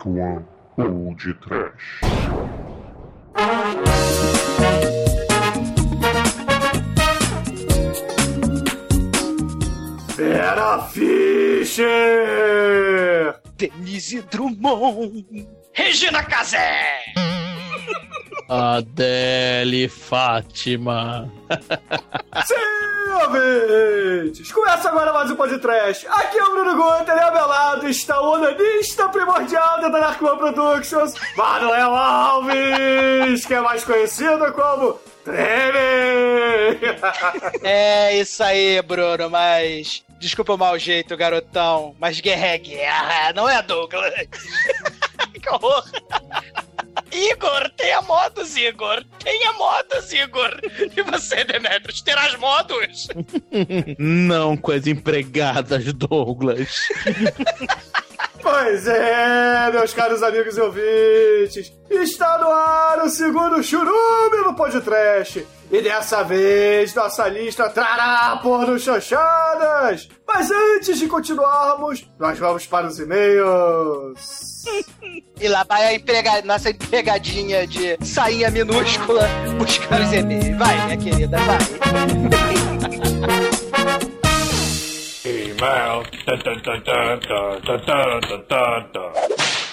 Dark One ou de Trash. Vera Fischer! Denise Drummond! Regina Casé! Adele Fátima. Sim, ouvintes! Começa agora mais um podcast. Aqui é o Bruno Guter e ao meu lado está o onanista primordial da Dark One Productions, Manuel Alves, que é mais conhecido como Treme! É isso aí, Bruno, mas. Desculpa o mau jeito, garotão, mas guerra é guerra, não é, Douglas? que horror! Igor, tenha modos, Igor! Tenha modos, Igor! E você, Demetrius, terás modos? Não com as empregadas, Douglas. Pois é, meus caros amigos e ouvintes, está no ar o segundo churume no podcast. E dessa vez nossa lista trará porno chanchadas. Mas antes de continuarmos, nós vamos para os e-mails e lá vai a nossa empregadinha de sainha minúscula buscar os e-mails. Vai, minha querida, vai. E-mail.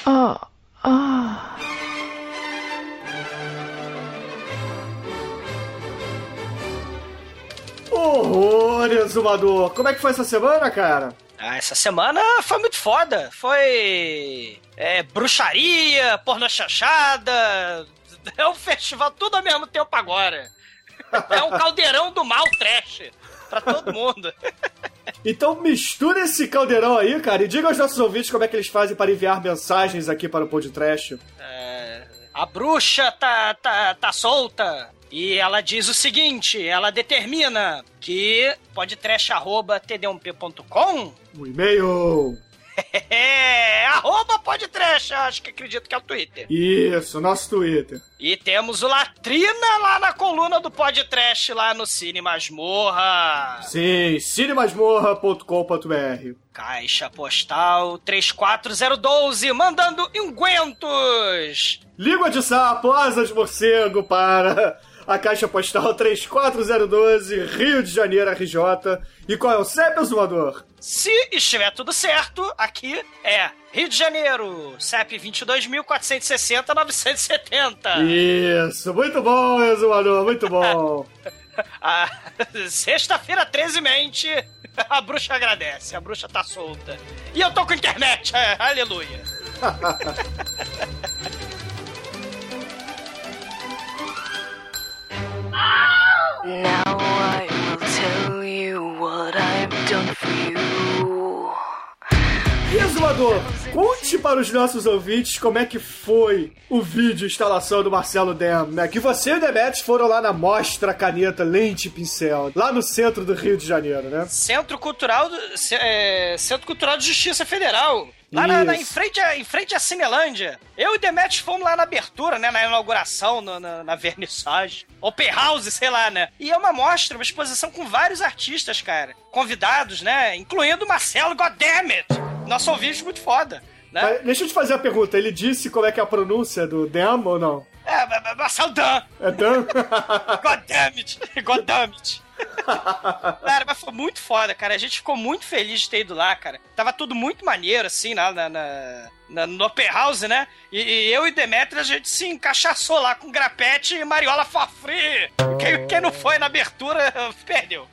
Ah, ah. Horror, Zumador! Como é que foi essa semana, cara? Ah, essa semana foi muito foda. Foi é, bruxaria, porno chanchada. É um festival tudo ao mesmo tempo agora. É um caldeirão do mal trash. Pra todo mundo. Então mistura esse caldeirão aí, cara, e diga aos nossos ouvintes como é que eles fazem para enviar mensagens aqui para o podcast. É, a bruxa tá, tá, tá solta. E ela diz o seguinte: ela determina que podtrash.td1p.com O e-mail. É arroba podtrash, acho que acredito que é o Twitter. Isso, nosso Twitter. E temos o Latrina lá na coluna do Podtrash, lá no Cine Masmorra. Sim, cinemasmorra.com.br. Caixa postal 34012, mandando ingüentos. Língua de sapo, asas de morcego para a caixa postal 34012, Rio de Janeiro, RJ. E qual é o CEP, exumador? Se estiver tudo certo, aqui é Rio de Janeiro, CEP 22.460-970. Isso, muito bom, exumador, muito bom. Ah, Sexta-feira, 13 mente, a bruxa agradece, a bruxa tá solta. E eu tô com internet, é, aleluia. Now I will tell you what I've done for you. E exumador, conte para os nossos ouvintes como é que foi o vídeo instalação do Marcelo Dem, né? Que você e o Demetrius foram lá na Mostra Caneta Lente e Pincel, lá no centro do Rio de Janeiro, né? Centro Cultural, do- é, Centro Cultural de Justiça Federal. Lá na, na- em, frente em frente à Cinelândia. Eu e Demetrius fomos lá na abertura, né? Na inauguração, no- na, na vernissagem. Open House, sei lá, né? E é uma mostra, uma exposição com vários artistas, cara. Convidados, né? Incluindo o Marcelo Goddammit. Nosso ouvinte muito foda, né? Mas deixa eu te fazer a pergunta, ele disse como é que é a pronúncia do Dem ou não? É, Ma- Ma- Marcelo Dan. É Dan? Goddammit! Goddammit! cara, mas foi muito foda, cara. A gente ficou muito feliz de ter ido lá, cara. Tava tudo muito maneiro, assim, lá na, na, na- no Open House, né? E, e eu e Demetri, a gente se encaixaçou lá com grapete e Mariola for free. Quem, quem não foi na abertura, perdeu.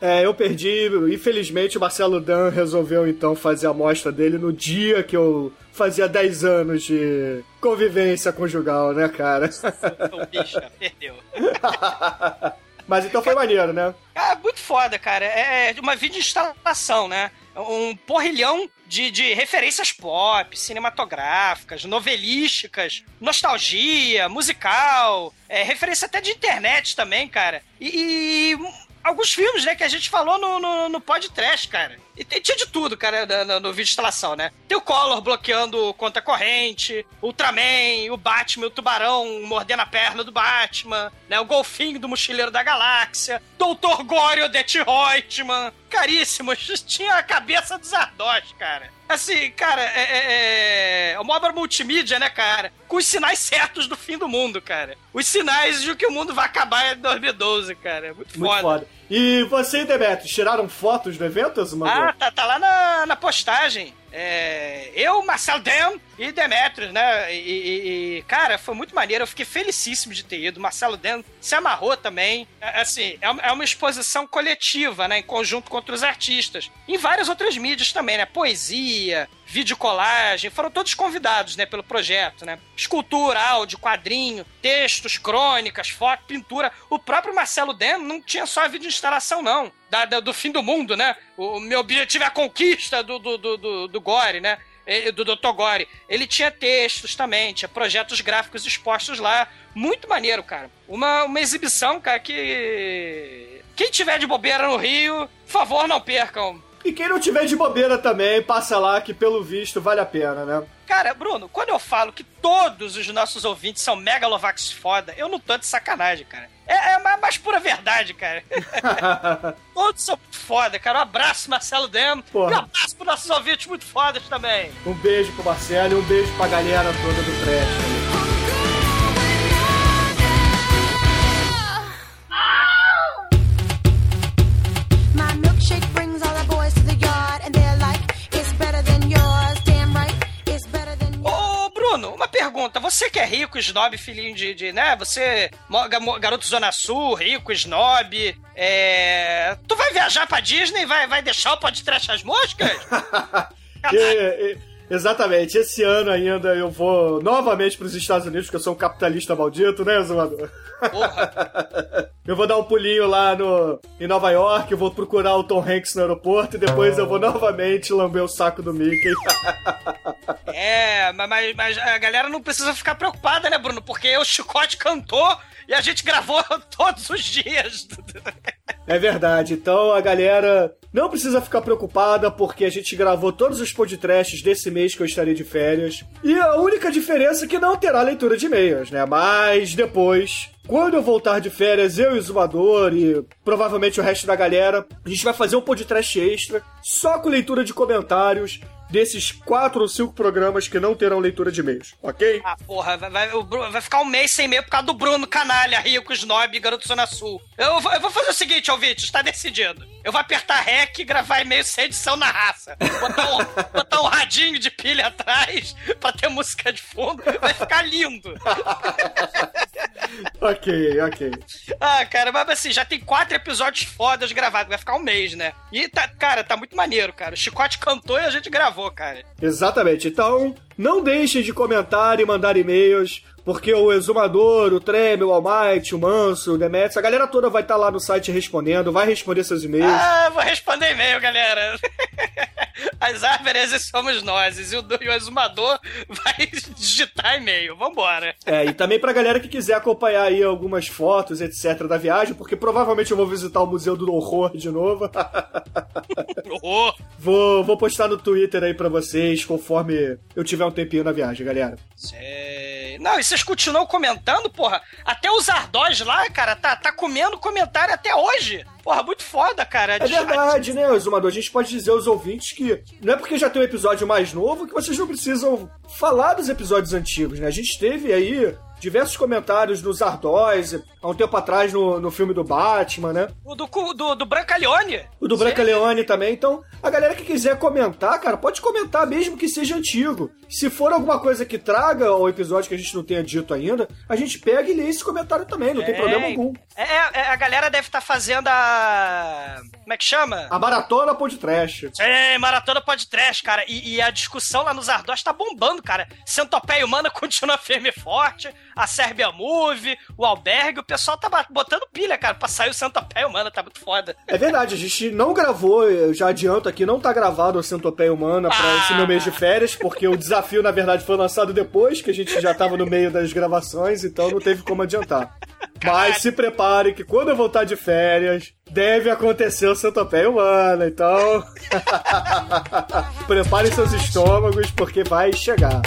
É, eu perdi. Infelizmente, o Marcelo Dan resolveu então fazer a amostra dele no dia que eu fazia 10 anos de convivência conjugal, né, cara? O bicho, perdeu. Mas então foi maneiro, né? Ah, muito foda, cara. É é uma vídeo instalação, né? Um porrilhão de, de referências pop, cinematográficas, novelísticas, nostalgia, musical, é, referência até de internet também, cara. E, e alguns filmes, né, que a gente falou no, no, no podcast, cara. E tem- tinha de tudo, cara, no, no- no vídeo de instalação, né? Tem o Collor bloqueando conta corrente, Ultraman, o Batman, o Tubarão mordendo a perna do Batman, né? O Golfinho do Mochileiro da Galáxia, Doutor Gore, o Det Reutemann, caríssimos, tinha a cabeça dos Ardós, cara. Assim, cara, é, é, é uma obra multimídia, né, cara? Com os sinais certos do fim do mundo, cara. Os sinais de que o mundo vai acabar em 2012, cara. Muito, Muito foda. foda. E você e Demetrius, tiraram fotos do evento, Azumador? Ah, tá, tá lá na, na postagem. É, eu, Marcel Dem e Demetrius, né? E, e- e, cara, foi muito maneiro. Eu fiquei felicíssimo de ter ido. Marcelo Dem se amarrou também. É, Assim, é uma- é uma exposição coletiva, né? Em conjunto com outros artistas. Em várias outras mídias também, né? Poesia, videocolagem. Foram todos convidados, né? Pelo projeto, né? Escultura, áudio, quadrinho, textos, crônicas, foto, pintura. O próprio Marcelo Dem não tinha só a vídeo instalação, não. Da- da- do fim do mundo, né? O meu objetivo é a conquista do, do, do, do, do Gore, né? Do Dr. Gore. Ele tinha textos também, tinha projetos gráficos expostos lá. Muito maneiro, cara. Uma, uma exibição, cara, que. Quem tiver de bobeira no Rio, por favor, não percam. E quem não tiver de bobeira também, passa lá que pelo visto vale a pena, né? Cara, Bruno, quando eu falo que todos os nossos ouvintes são megalovax foda, eu não tô de sacanagem, cara. É, é a mais pura verdade, cara. todos são foda, cara. Um abraço, Marcelo Demo. Porra. E um abraço pros nossos ouvintes muito fodas também. Um beijo pro Marcelo e um beijo pra galera toda do Trash. Bruno, uma pergunta. Você que é rico, snob, filhinho de, de né? Você, garoto Zona Sul, rico, snob, é... Tu vai viajar pra Disney vai, vai deixar o podcast as moscas? E- exatamente, esse ano ainda eu vou novamente pros Estados Unidos, porque eu sou um capitalista maldito, né, Zumador? Porra. Eu vou dar um pulinho lá no, em Nova York, eu vou procurar o Tom Hanks no aeroporto e depois eu vou novamente lamber o saco do Mickey. É, ma- mas, mas a galera não precisa ficar preocupada, né, Bruno? Porque o Chicote cantou e a gente gravou todos os dias. É verdade. Então a galera não precisa ficar preocupada porque a gente gravou todos os podcasts desse mês que eu estarei de férias. E a única diferença é que não terá leitura de e-mails, né? Mas depois, quando eu voltar de férias, eu e o Zumador e provavelmente o resto da galera, a gente vai fazer um podcast extra só com leitura de comentários desses quatro ou cinco programas que não terão leitura de e-mails, ok? Ah, porra, vai, vai- vai ficar um mês sem e-mail por causa do Bruno, canalha, rico, snob, garoto Zona Sul. Eu, vou- eu vou fazer o seguinte, ouvinte, está decidido. Eu vou apertar REC e gravar e-mail sem edição na raça. Botar um, botar um radinho de pilha atrás pra ter música de fundo. Vai ficar lindo. Ok, ok. Ah, cara, mas assim, já tem quatro episódios fodas gravados. Vai ficar um mês, né? E, tá, cara, tá muito maneiro, cara. O Chicote cantou e a gente gravou, cara. Exatamente. Então, não deixem de comentar e mandar e-mails, porque o Exumador, o Treme, o Almighty, o Manso, o Demetrius, a galera toda vai estar lá no site respondendo, vai responder seus e-mails. Ah, vou responder e-mail, galera. As árvores somos nós. E o, e o exumador vai digitar e-mail. Vambora. É, e também pra galera que quiser acompanhar aí algumas fotos, etc, da viagem, porque provavelmente eu vou visitar o Museu do Horror de novo. Oh, vou, vou postar no Twitter aí pra vocês, conforme eu tiver um tempinho na viagem, galera. Não, e vocês continuam comentando, porra? Até os Ardós lá, cara, tá, tá comendo comentário até hoje. Porra, muito foda, cara. É verdade, né, Exumador? A gente pode dizer aos ouvintes que não é porque já tem um episódio mais novo que vocês não precisam falar dos episódios antigos, né? A gente teve aí diversos comentários nos Ardós, há um tempo atrás no, no filme do Batman, né? O do, do, do Brancaleone. O do Branca Leone também. Então, a galera que quiser comentar, cara, pode comentar mesmo que seja antigo. Se for alguma coisa que traga ao episódio que a gente não tenha dito ainda, a gente pega e lê esse comentário também, não tem É, problema algum. É, é, a galera deve estar fazendo a. Como é que chama? A maratona pode trash. É, maratona trash, cara. E, e a discussão lá nos Ardós tá bombando, cara. Centopeia Humana continua firme e forte. A Sérbia Move, o Albergue. O pessoal tá botando pilha, cara, pra sair o Centopeia Humana. Tá muito foda. É verdade, a gente não gravou, eu já adianto aqui, não tá gravado o Centopeia Humana pra Ah. esse meu mês de férias, porque o desafio, na verdade, foi lançado depois, que a gente já tava no meio das gravações, então não teve como adiantar. Mas se prepare que quando eu voltar de férias, deve acontecer o Centopeia Humana, então... Preparem seus estômagos, porque vai chegar.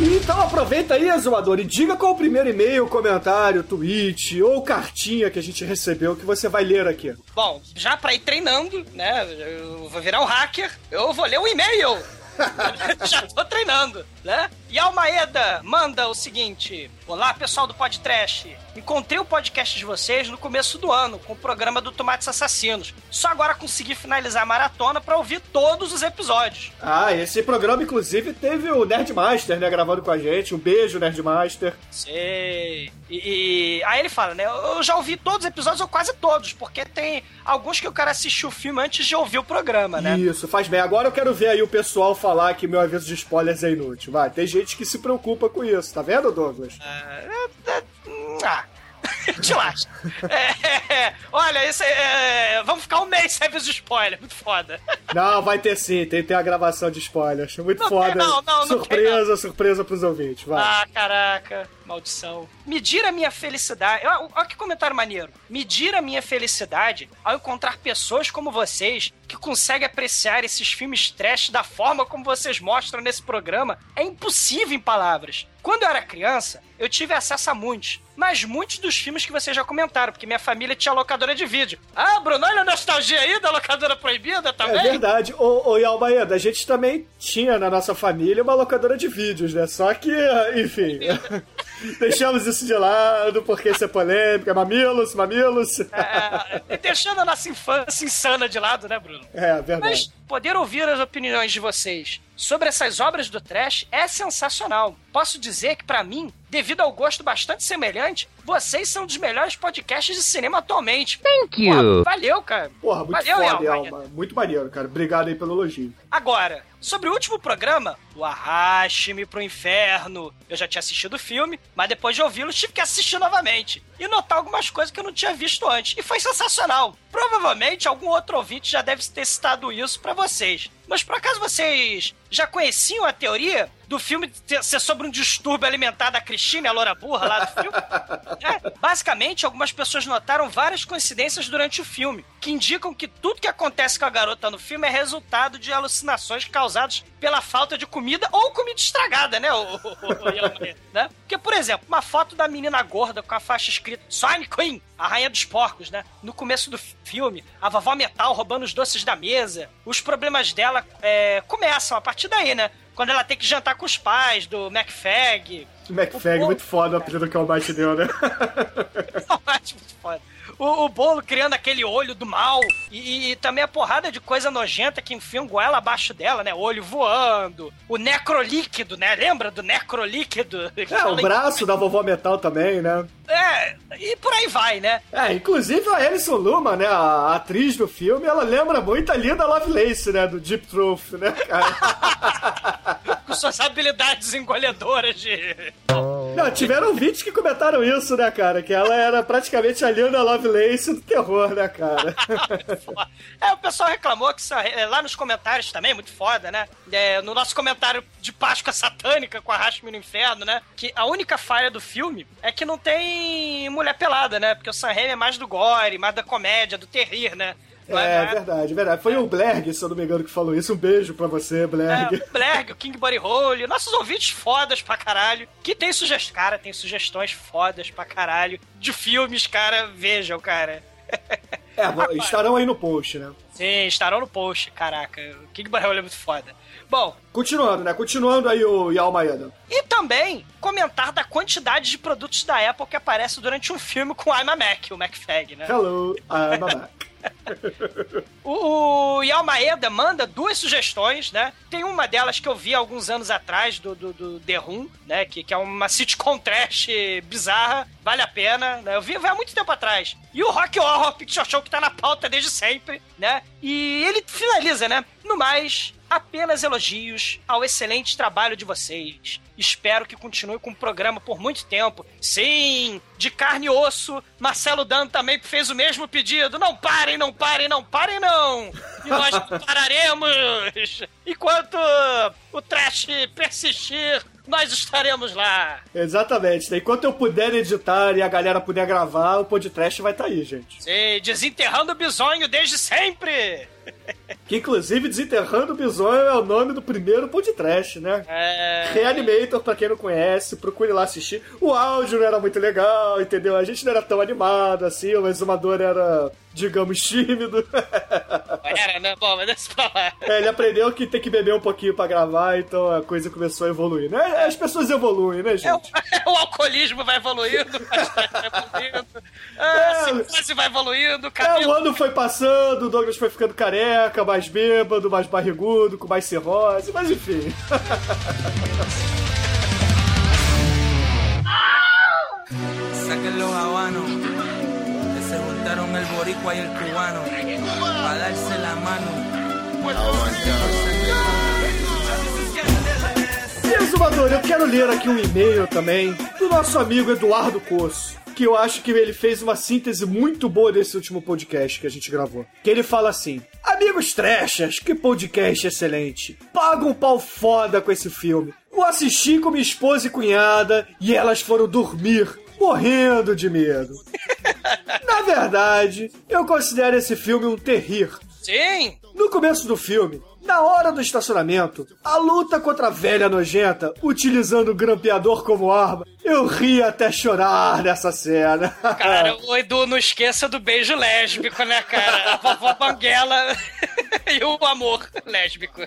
Então aproveita aí, zoador, e diga qual o primeiro e-mail, comentário, tweet ou cartinha que a gente recebeu que você vai ler aqui. Bom, já pra ir treinando, né? Eu vou virar um hacker, eu vou ler o e-mail. já tô treinando, né? E Almaeda manda o seguinte: Olá, pessoal do Podcast. Encontrei o podcast de vocês no começo do ano, com o programa do Tomates Assassinos. Só agora consegui finalizar a maratona pra ouvir todos os episódios. Ah, esse programa, inclusive, teve o Nerdmaster, né, gravando com a gente. Um beijo, Nerdmaster. Sei. E, e- aí ele fala, né? Eu já ouvi todos os episódios, ou quase todos, porque tem alguns que o cara assistiu o filme antes de ouvir o programa, né? Isso, faz bem. Agora eu quero ver aí o pessoal falar que meu aviso de spoilers é inútil. Vai, tem gente que se preocupa com isso, tá vendo, Douglas? Ah, te lasca. É, é, olha, isso é, é, vamos ficar um mês sem aviso de spoiler, muito foda. Não, vai ter sim, tem, tem a gravação de spoilers. Muito Não tem, foda. não, não, não surpresa, surpresa pros ouvintes, vai. Ah, caraca, maldição. Medir a minha felicidade. Olha que comentário maneiro. Medir a minha felicidade ao encontrar pessoas como vocês que conseguem apreciar esses filmes trash da forma como vocês mostram nesse programa é impossível em palavras. Quando eu era criança, eu tive acesso a muitos, mas muitos dos filmes que vocês já comentaram, porque minha família tinha locadora de vídeo. Ah, Bruno, olha a nostalgia aí da locadora proibida também. É verdade. Ô, ô Yalmaeda, a gente também tinha na nossa família uma locadora de vídeos, né? Só que, enfim, deixamos isso de lado porque isso é polêmica. Mamilos, mamilos. É, é, deixando a nossa infância insana de lado, né, Bruno? É, verdade. Mas poder ouvir as opiniões de vocês sobre essas obras do trash é sensacional. Posso dizer que, pra mim, devido ao gosto bastante semelhante, vocês são um dos melhores podcasts de cinema atualmente. Thank you. valeu, cara. Porra, muito valeu, foda. Muito maneiro, cara. Obrigado aí pelo elogio. Agora, sobre o último programa, o Arraste-me pro Inferno, eu já tinha assistido o filme, mas depois de ouvi-lo tive que assistir novamente e notar algumas coisas que eu não tinha visto antes. E foi sensacional. Provavelmente algum outro ouvinte já deve ter citado isso pra vocês. Mas por acaso vocês já conheciam a teoria do filme ser sobre um distúrbio alimentar da Cristina, a loura burra lá do filme? É, basicamente, algumas pessoas notaram várias coincidências durante o filme, que indicam que tudo que acontece com a garota no filme é resultado de alucinações causadas pela falta de comida ou comida estragada, né, o, né? Porque, por exemplo, uma foto da menina gorda com a faixa escrita Swine Queen, a rainha dos porcos, né? No começo do filme, a vovó metal roubando os doces da mesa. Os problemas dela é, começam a partir daí, né? Quando ela tem que jantar com os pais do McFag. McFag, muito foda o apelido que o Almighty deu, né? Acho muito foda. O, o bolo criando aquele olho do mal e, e também a porrada de coisa nojenta que enfiam goela abaixo dela, né? Olho voando, o necrolíquido, né? Lembra do necrolíquido? É, o braço da vovó Metal também, né? É, e por aí vai, né? É, inclusive a Alison Luma, né, a atriz do filme, ela lembra muito ali da Lovelace, né, do Deep Truth, né, cara? Com suas habilidades engoledoras de. Não, tiveram vídeos que comentaram isso, né, cara, que ela era praticamente a Lina Lovelace do terror, né, cara? É, o pessoal reclamou que é, lá nos comentários também, muito foda, né? É, no nosso comentário de Páscoa Satânica com a Rasme no Inferno, né? Que a única falha do filme é que não tem mulher pelada, né? Porque o Sam Raimi é mais do gore, mais da comédia, do terrir, né? É, verdade, verdade. Foi o Blerg, se eu não me engano, que falou isso. Um beijo pra você, Blerg. É, o Blerg, o King Body Hole, nossos ouvintes fodas pra caralho. Que tem sugestões, cara, tem sugestões fodas pra caralho de filmes, cara, vejam, cara. É, bom, estarão aí no post, né? Sim, estarão no post, caraca. O King Body Hole é muito foda. Bom, Continuando, né? Continuando aí o Yalmaeda. E também comentar da quantidade de produtos da Apple que aparece durante um filme com I'm a Mac, o MacFag, né? Hello, I'm a Mac. O, o Yalmaeda manda duas sugestões, né? Tem uma delas que eu vi alguns anos atrás, do, do, do The Room, né? Que, que é uma sitcom trash bizarra, vale a pena, né? Eu vi há muito tempo atrás. E o Rock Horror Picture Show, que tá na pauta desde sempre, né? E ele finaliza, né? No mais, apenas elogios ao excelente trabalho de vocês. Espero que continue com o programa por muito tempo. Sim, de carne e osso, Marcelo Dan também fez o mesmo pedido. Não parem, não parem, não parem, não! E nós pararemos! Enquanto o trash persistir, nós estaremos lá. Exatamente. né? Enquanto eu puder editar e a galera puder gravar, o podcast vai estar aí, gente. Sim, desenterrando o bisonho desde sempre! Que inclusive Desenterrando o Bisonho é o nome do primeiro podcast, né? É... Reanimator, pra quem não conhece, procure lá assistir. O áudio não era muito legal, entendeu? A gente não era tão animado assim, o exumador era, digamos, tímido. Era, né? Bom, mas deixa pra lá. É, ele aprendeu que tem que beber um pouquinho pra gravar, então a coisa começou a evoluir, né? As pessoas evoluem, né, É o, gente? o alcoolismo vai evoluindo, o vai evoluindo, a É. psicose vai evoluindo, o É, o ano foi passando, o Douglas foi ficando careca, mais bêbado, mais barrigudo, com mais cirrose, mas enfim. Saquen los juntaron el boricua y el cubano, darse la mano. Exumador, eu quero ler aqui um e-mail também do nosso amigo Eduardo Coço. Que eu acho que ele fez uma síntese muito boa desse último podcast que a gente gravou. Que ele fala assim: Amigos trechas, que podcast excelente. Paga um pau foda com esse filme. Eu assisti com minha esposa e cunhada e elas foram dormir, morrendo de medo. Na verdade, eu considero esse filme um terrir. Sim! No começo do filme, na hora do estacionamento, a luta contra a velha nojenta, utilizando o grampeador como arma, eu ri até chorar nessa cena. Cara, o Edu, não esqueça do beijo lésbico, né, cara? A vovó Banguela e o amor lésbico.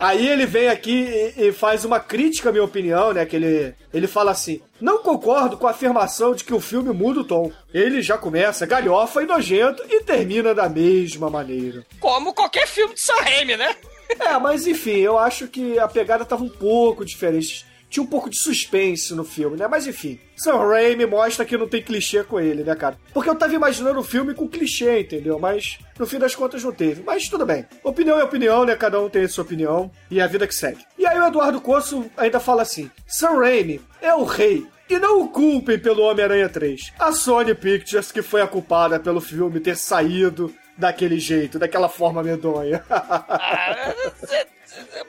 Aí ele vem aqui e, e faz uma crítica à minha opinião, né? Que ele, ele fala assim: Não concordo com a afirmação de que o filme muda o tom. Ele já começa galhofa e nojento e termina da mesma maneira. Como qualquer filme de Sam Raimi, né? É, mas enfim, eu acho que a pegada tava um pouco diferente. Tinha um pouco de suspense no filme, né? Mas enfim, Sam Raimi mostra que não tem clichê com ele, né, cara? Porque eu tava imaginando o filme com clichê, entendeu? Mas no fim das contas não teve. Mas tudo bem. Opinião é opinião, né? Cada um tem a sua opinião. E a vida que segue. E aí o Eduardo Coço ainda fala assim: Sam Raimi é o rei. E não o culpem pelo Homem-Aranha 3. A Sony Pictures que foi a culpada pelo filme ter saído daquele jeito, daquela forma medonha. Ah,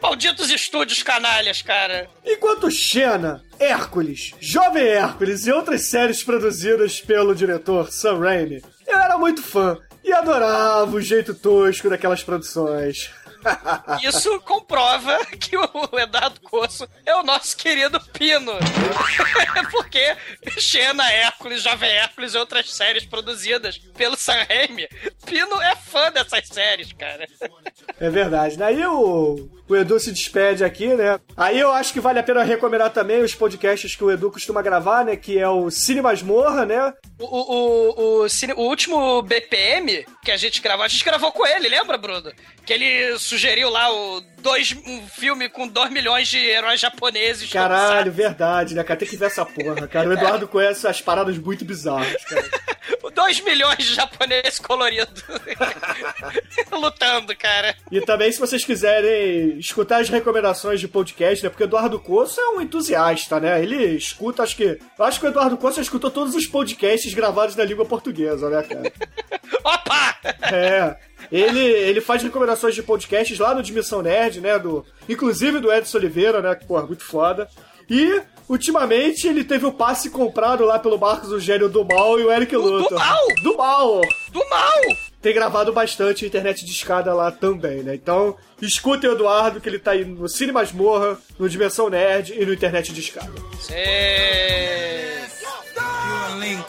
malditos estúdios canalhas, cara. Enquanto Xena, Hércules, Jovem Hércules e outras séries produzidas pelo diretor Sam Raimi, eu era muito fã e adorava o jeito tosco daquelas produções. Isso comprova que o Eduardo Coço é o nosso querido Pino. Porque Xena, Hércules, Jovem Hércules e outras séries produzidas pelo Sam Raimi, Pino é fã dessas séries, cara. É verdade, né? Aí o, o Edu se despede aqui, né? Aí eu acho que vale a pena recomendar também os podcasts que o Edu costuma gravar, né? Que é o Cine Masmorra, né? O, o, o, o, o último BPM que a gente gravou, a gente gravou com ele, lembra, Bruno? Que ele sugeriu lá o dois, um filme com 2 milhões de heróis japoneses. Caralho, verdade, né, cara? Tem que ver essa porra, cara. O Eduardo conhece as paradas muito bizarras, cara. 2 milhões de japoneses coloridos lutando, cara. E também, se vocês quiserem escutar as recomendações de podcast, né? Porque o Eduardo Coço é um entusiasta, né? Ele escuta, acho que. Eu acho que o Eduardo Coço já escutou todos os podcasts gravados na língua portuguesa, né, cara? Opa! É. Ele, ele faz recomendações de podcasts lá no Dimensão Nerd, né? Do, inclusive do Edson Oliveira, né? Que, porra, muito foda. E, ultimamente, ele teve o passe comprado lá pelo Marcos Eugênio do Mal e o Eric Luthor. Mal? Do Mal! Do mal! Tem gravado bastante internet de escada lá também, né? Então, escutem o Eduardo, que ele tá aí no Cine Masmorra, no Dimensão Nerd e no internet de escada. Cê... Cuban Link.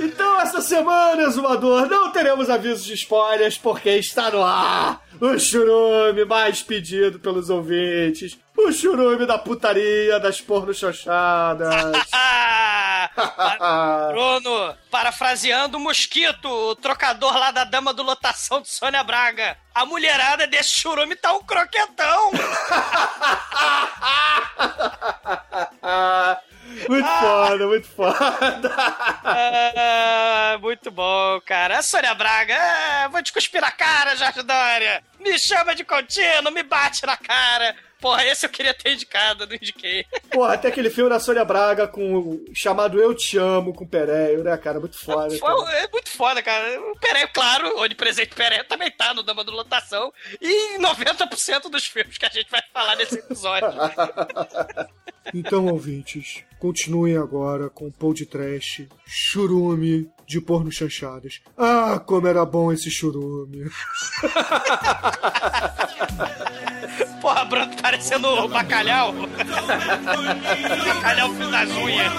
Então, essa semana, Exumador, não teremos avisos de spoilers, porque está no ar o churume mais pedido pelos ouvintes. O churume da putaria, das porno-xoxadas. Ah! Bruno, parafraseando o Mosquito, o trocador lá da dama do lotação de Sônia Braga. A mulherada desse churume tá um croquetão. muito foda, muito foda. Ah, muito bom, cara. A Sônia Braga, é, vou te cuspir na cara, Jorge Dória. Me chama de contínuo, me bate na cara. Porra, esse eu queria ter indicado, não indiquei. Porra, até aquele filme da Sônia Braga com o chamado Eu Te Amo com o Pereio, né, cara? Muito foda. Cara. é muito foda, cara. O Pereio, claro, onde presente Pereio também tá no Dama do Lotação. E em 90% dos filmes que a gente vai falar nesse episódio. Então, ouvintes, continuem agora com o Pou de Trash, churume de porno chanchadas. Ah, como era bom esse churume. Porra, Bruno, parecendo o bacalhau. bacalhau fio das unhas.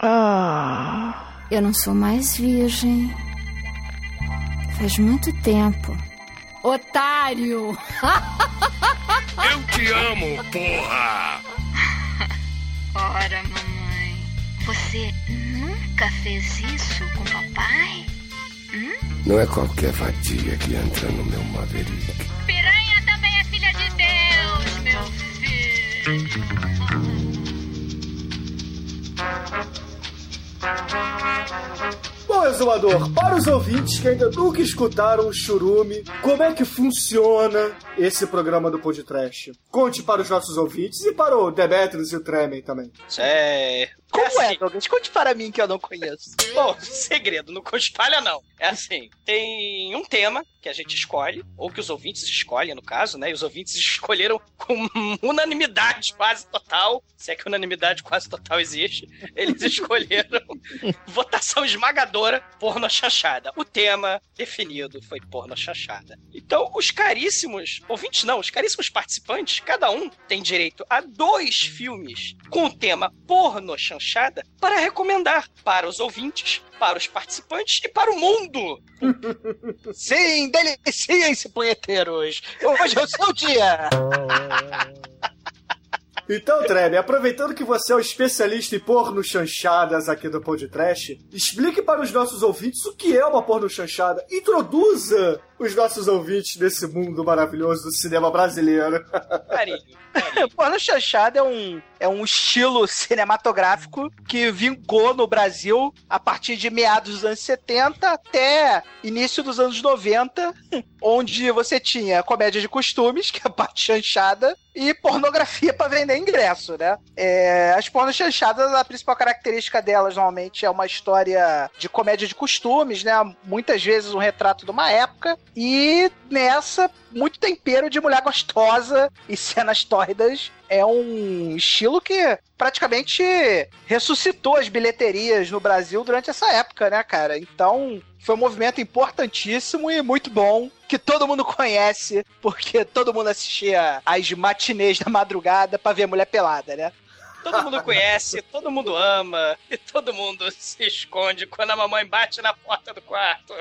Ah. Eu não sou mais virgem. Faz muito tempo. Otário! Eu te amo, porra! Ora, mamãe, você nunca fez isso com papai? Não é qualquer vadia que entra no meu Maverick. Piranha também é filha de Deus, meu filho. Exumador, para os ouvintes que ainda nunca escutaram o churume, como é que funciona esse programa do Podcast? Conte para os nossos ouvintes e para o Demetrius e o Tremen também. É. Como é, Douglas? Conte para mim que eu não conheço. Bom, segredo, não espalha não. É assim, tem um tema que a gente escolhe, ou que os ouvintes escolhem, no caso, né? E os ouvintes escolheram com unanimidade quase total, se é que unanimidade quase total existe, eles escolheram votação esmagadora porno chanchada. O tema definido foi porno chanchada. Então, os caríssimos, ouvintes não, os caríssimos participantes, cada um tem direito a dois filmes com o tema porno chanchada para recomendar para os ouvintes, para os participantes e para o mundo. Sim, deliciem-se, punheteiros. Hoje é o seu dia. Então, Treme, aproveitando que você é o especialista em porno chanchadas aqui do Podcast, explique para os nossos ouvintes o que é uma porno chanchada. Introduza os nossos ouvintes nesse mundo maravilhoso do cinema brasileiro. Carinho. Porno chanchada é um, é um estilo cinematográfico que vingou no Brasil a partir de meados dos anos 70 até início dos anos 90, onde você tinha comédia de costumes, que é a parte chanchada, e pornografia para vender ingresso, né? É, as pornos chanchadas, a principal característica delas normalmente é uma história de comédia de costumes, né? Muitas vezes um retrato de uma época, e nessa muito tempero de mulher gostosa e cenas tórridas. É um estilo que praticamente ressuscitou as bilheterias no Brasil durante essa época, né, cara? Então, foi um movimento importantíssimo e muito bom, que todo mundo conhece, porque todo mundo assistia às matinês da madrugada pra ver mulher pelada, né? Todo mundo conhece, todo mundo ama e todo mundo se esconde quando a mamãe bate na porta do quarto.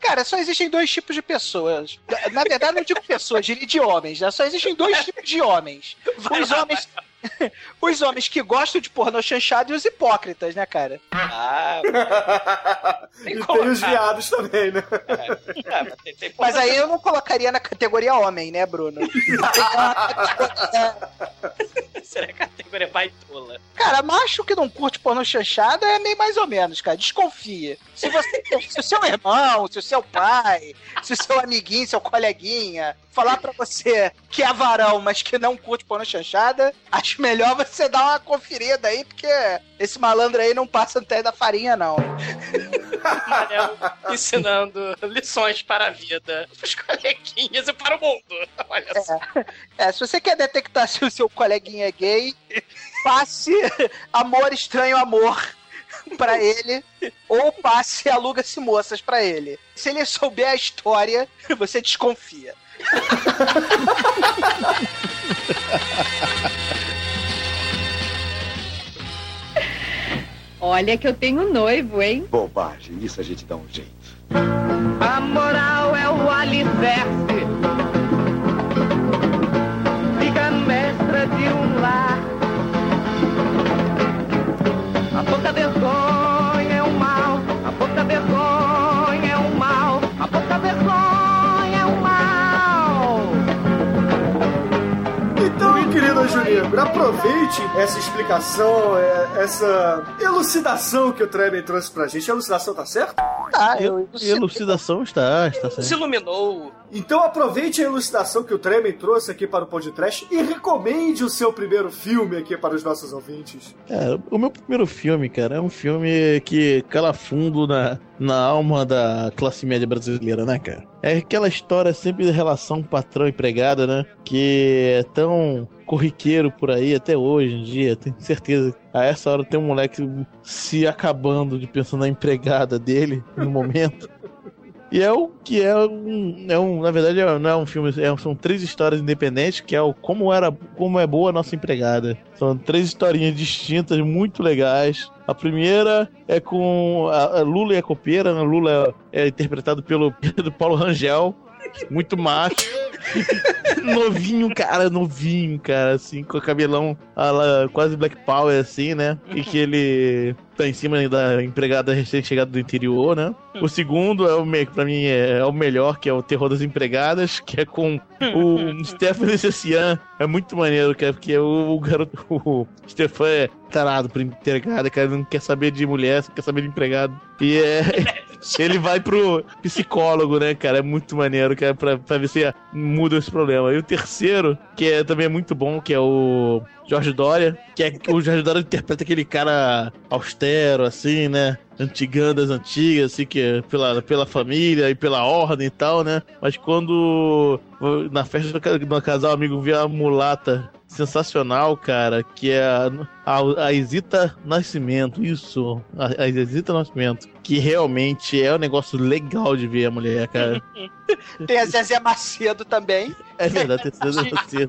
Cara, só existem dois tipos de pessoas. Na verdade, não digo pessoas, diria de homens, né? Só existem dois tipos de homens. Os homens. Os homens que gostam de pornô chanchado e os hipócritas, né, cara? Ah, e tem os viados também, né? é, mas tem, tem Mas aí eu não colocaria na categoria homem, né, Bruno? Será que a categoria baitola? Cara, macho que não curte pornô chanchada é meio mais ou menos, cara. Desconfia. Se você, se o seu irmão, se o seu pai, se o seu amiguinho, seu coleguinha falar pra você que é varão, mas que não curte pornô chanchada, acho melhor você dar uma conferida aí, porque esse malandro aí não passa até da farinha, não. Manel ensinando lições para a vida, os coleguinhas e para o mundo. Olha só. É, se você quer detectar se o seu coleguinha é gay, passe amor estranho amor pra ele ou passe aluga-se moças pra ele. Se ele souber a história, você desconfia. Olha que eu tenho noivo, hein? Bobagem, isso a gente dá um jeito. A moral é o alicerce. Essa explicação, é, essa elucidação que o Tremen trouxe pra gente. A elucidação tá certa? Ah, eu, elucidação está, está Se certo. iluminou. Então aproveite a elucidação que o Tremen trouxe aqui para o podcast e recomende o seu primeiro filme aqui para os nossos ouvintes. É, o meu primeiro filme, cara, é um filme que cala fundo na, na alma da classe média brasileira, né, cara? É aquela história sempre de relação patrão-empregada, né? Que é tão corriqueiro por aí até hoje em dia, tenho certeza. A essa hora tem um moleque se acabando de pensar na empregada dele no momento. E é o que é um, é um na verdade é- não é um filme, é- são três histórias independentes que é o como era, como é boa a nossa empregada. São três historinhas distintas, muito legais. A primeira é com a, a Lula e a copeira. A Lula é, é interpretado pelo Paulo Rangel, muito macho. novinho, cara, novinho, cara, assim, com o cabelão quase Black Power, assim, né? E que ele tá em cima da empregada recém-chegada do interior, né? O segundo é o me- pra mim é, é o melhor, que é o Terror das Empregadas, que é com o Stephanie Cessian. É muito maneiro, cara, porque o, o garoto, o Stefan é tarado por empregada, cara, não quer saber de mulher, quer saber de empregado. E é. Ele vai pro psicólogo, né, cara? É muito maneiro, cara, pra, pra ver se muda esse problema. E o terceiro, que é, também é muito bom, que é o Jorge Dória, que é o Jorge Dória interpreta aquele cara austero, assim, né? Antigão das antigas, assim, que é pela, pela família e pela ordem e tal, né? Mas quando na festa do casal amigo vê a mulata sensacional, cara, que é a, a, a Isita Nascimento, isso, a, a Isita Nascimento, que realmente é um negócio legal de ver a mulher, cara. Tem a Zezé Macedo também. É verdade, tem sido você.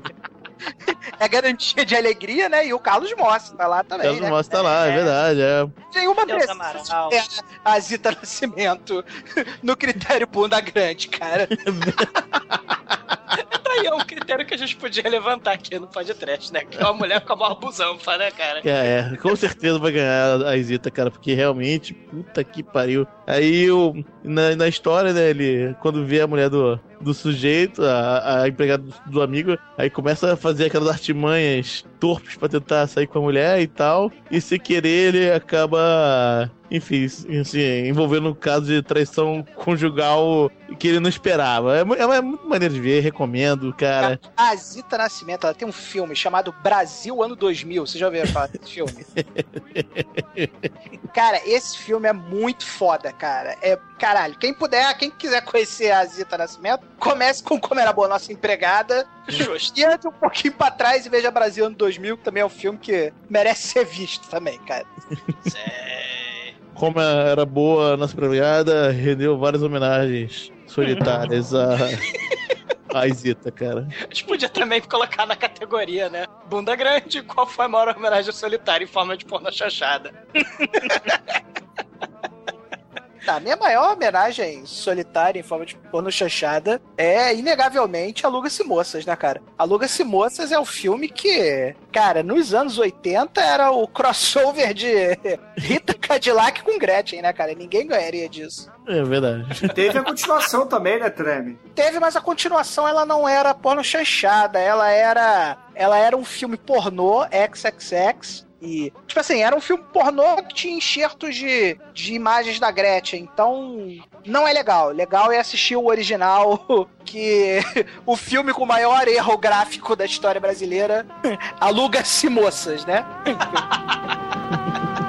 É garantia de alegria, né? E o Carlos Mossi tá lá também. Carlos né? Mossi tá lá, é verdade, é. Nenhuma Deus precisa Amaral. superar a Zita Nascimento no critério bunda grande, cara. Aí, é um critério que a gente podia levantar aqui no podcast, né? Que é uma mulher com a maior busanfa, né, cara? É, é, com certeza vai ganhar a Isita, cara, porque realmente, puta que pariu. Aí, o, na, na história, né, ele, quando vê a mulher do, do sujeito, a, a empregada do, do amigo, aí começa a fazer aquelas artimanhas torpes pra tentar sair com a mulher e tal, e sem querer ele acaba, enfim, assim, envolvendo um caso de traição conjugal que ele não esperava. É, mu- é muito maneiro de ver, recomendo, cara. A Zita Nascimento, ela tem um filme chamado Brasil Ano 2000. Vocês já ouviram falar desse filme? cara, esse filme é muito foda, cara. É, caralho, quem puder, quem quiser conhecer a Zita Nascimento, comece com Como Era Boa Nossa Empregada. Justo. E ande um pouquinho pra trás e veja Brasil Ano 2000, que também é um filme que merece ser visto também, cara. Como era boa nossa empregada, rendeu várias homenagens solitárias a, a Isita, cara. A gente podia também colocar na categoria, né? Bunda grande, qual foi a maior homenagem solitária em forma de porno chanchada? Tá, minha maior homenagem solitária em forma de porno chanchada é, inegavelmente, Aluga-se Moças, né, cara? Aluga-se Moças é um filme que, cara, nos anos 80 era o crossover de Rita Cadillac com Gretchen, né, cara? Ninguém ganharia disso. É verdade. Teve a continuação também, né, Treme? Teve, mas a continuação ela não era porno chanchada, ela era ela era um filme pornô XXX e, tipo assim, era um filme pornô que tinha enxertos de, de imagens da Gretchen, então não é legal. Legal é assistir o original, que o filme com o maior erro gráfico da história brasileira, Aluga-se Moças, né?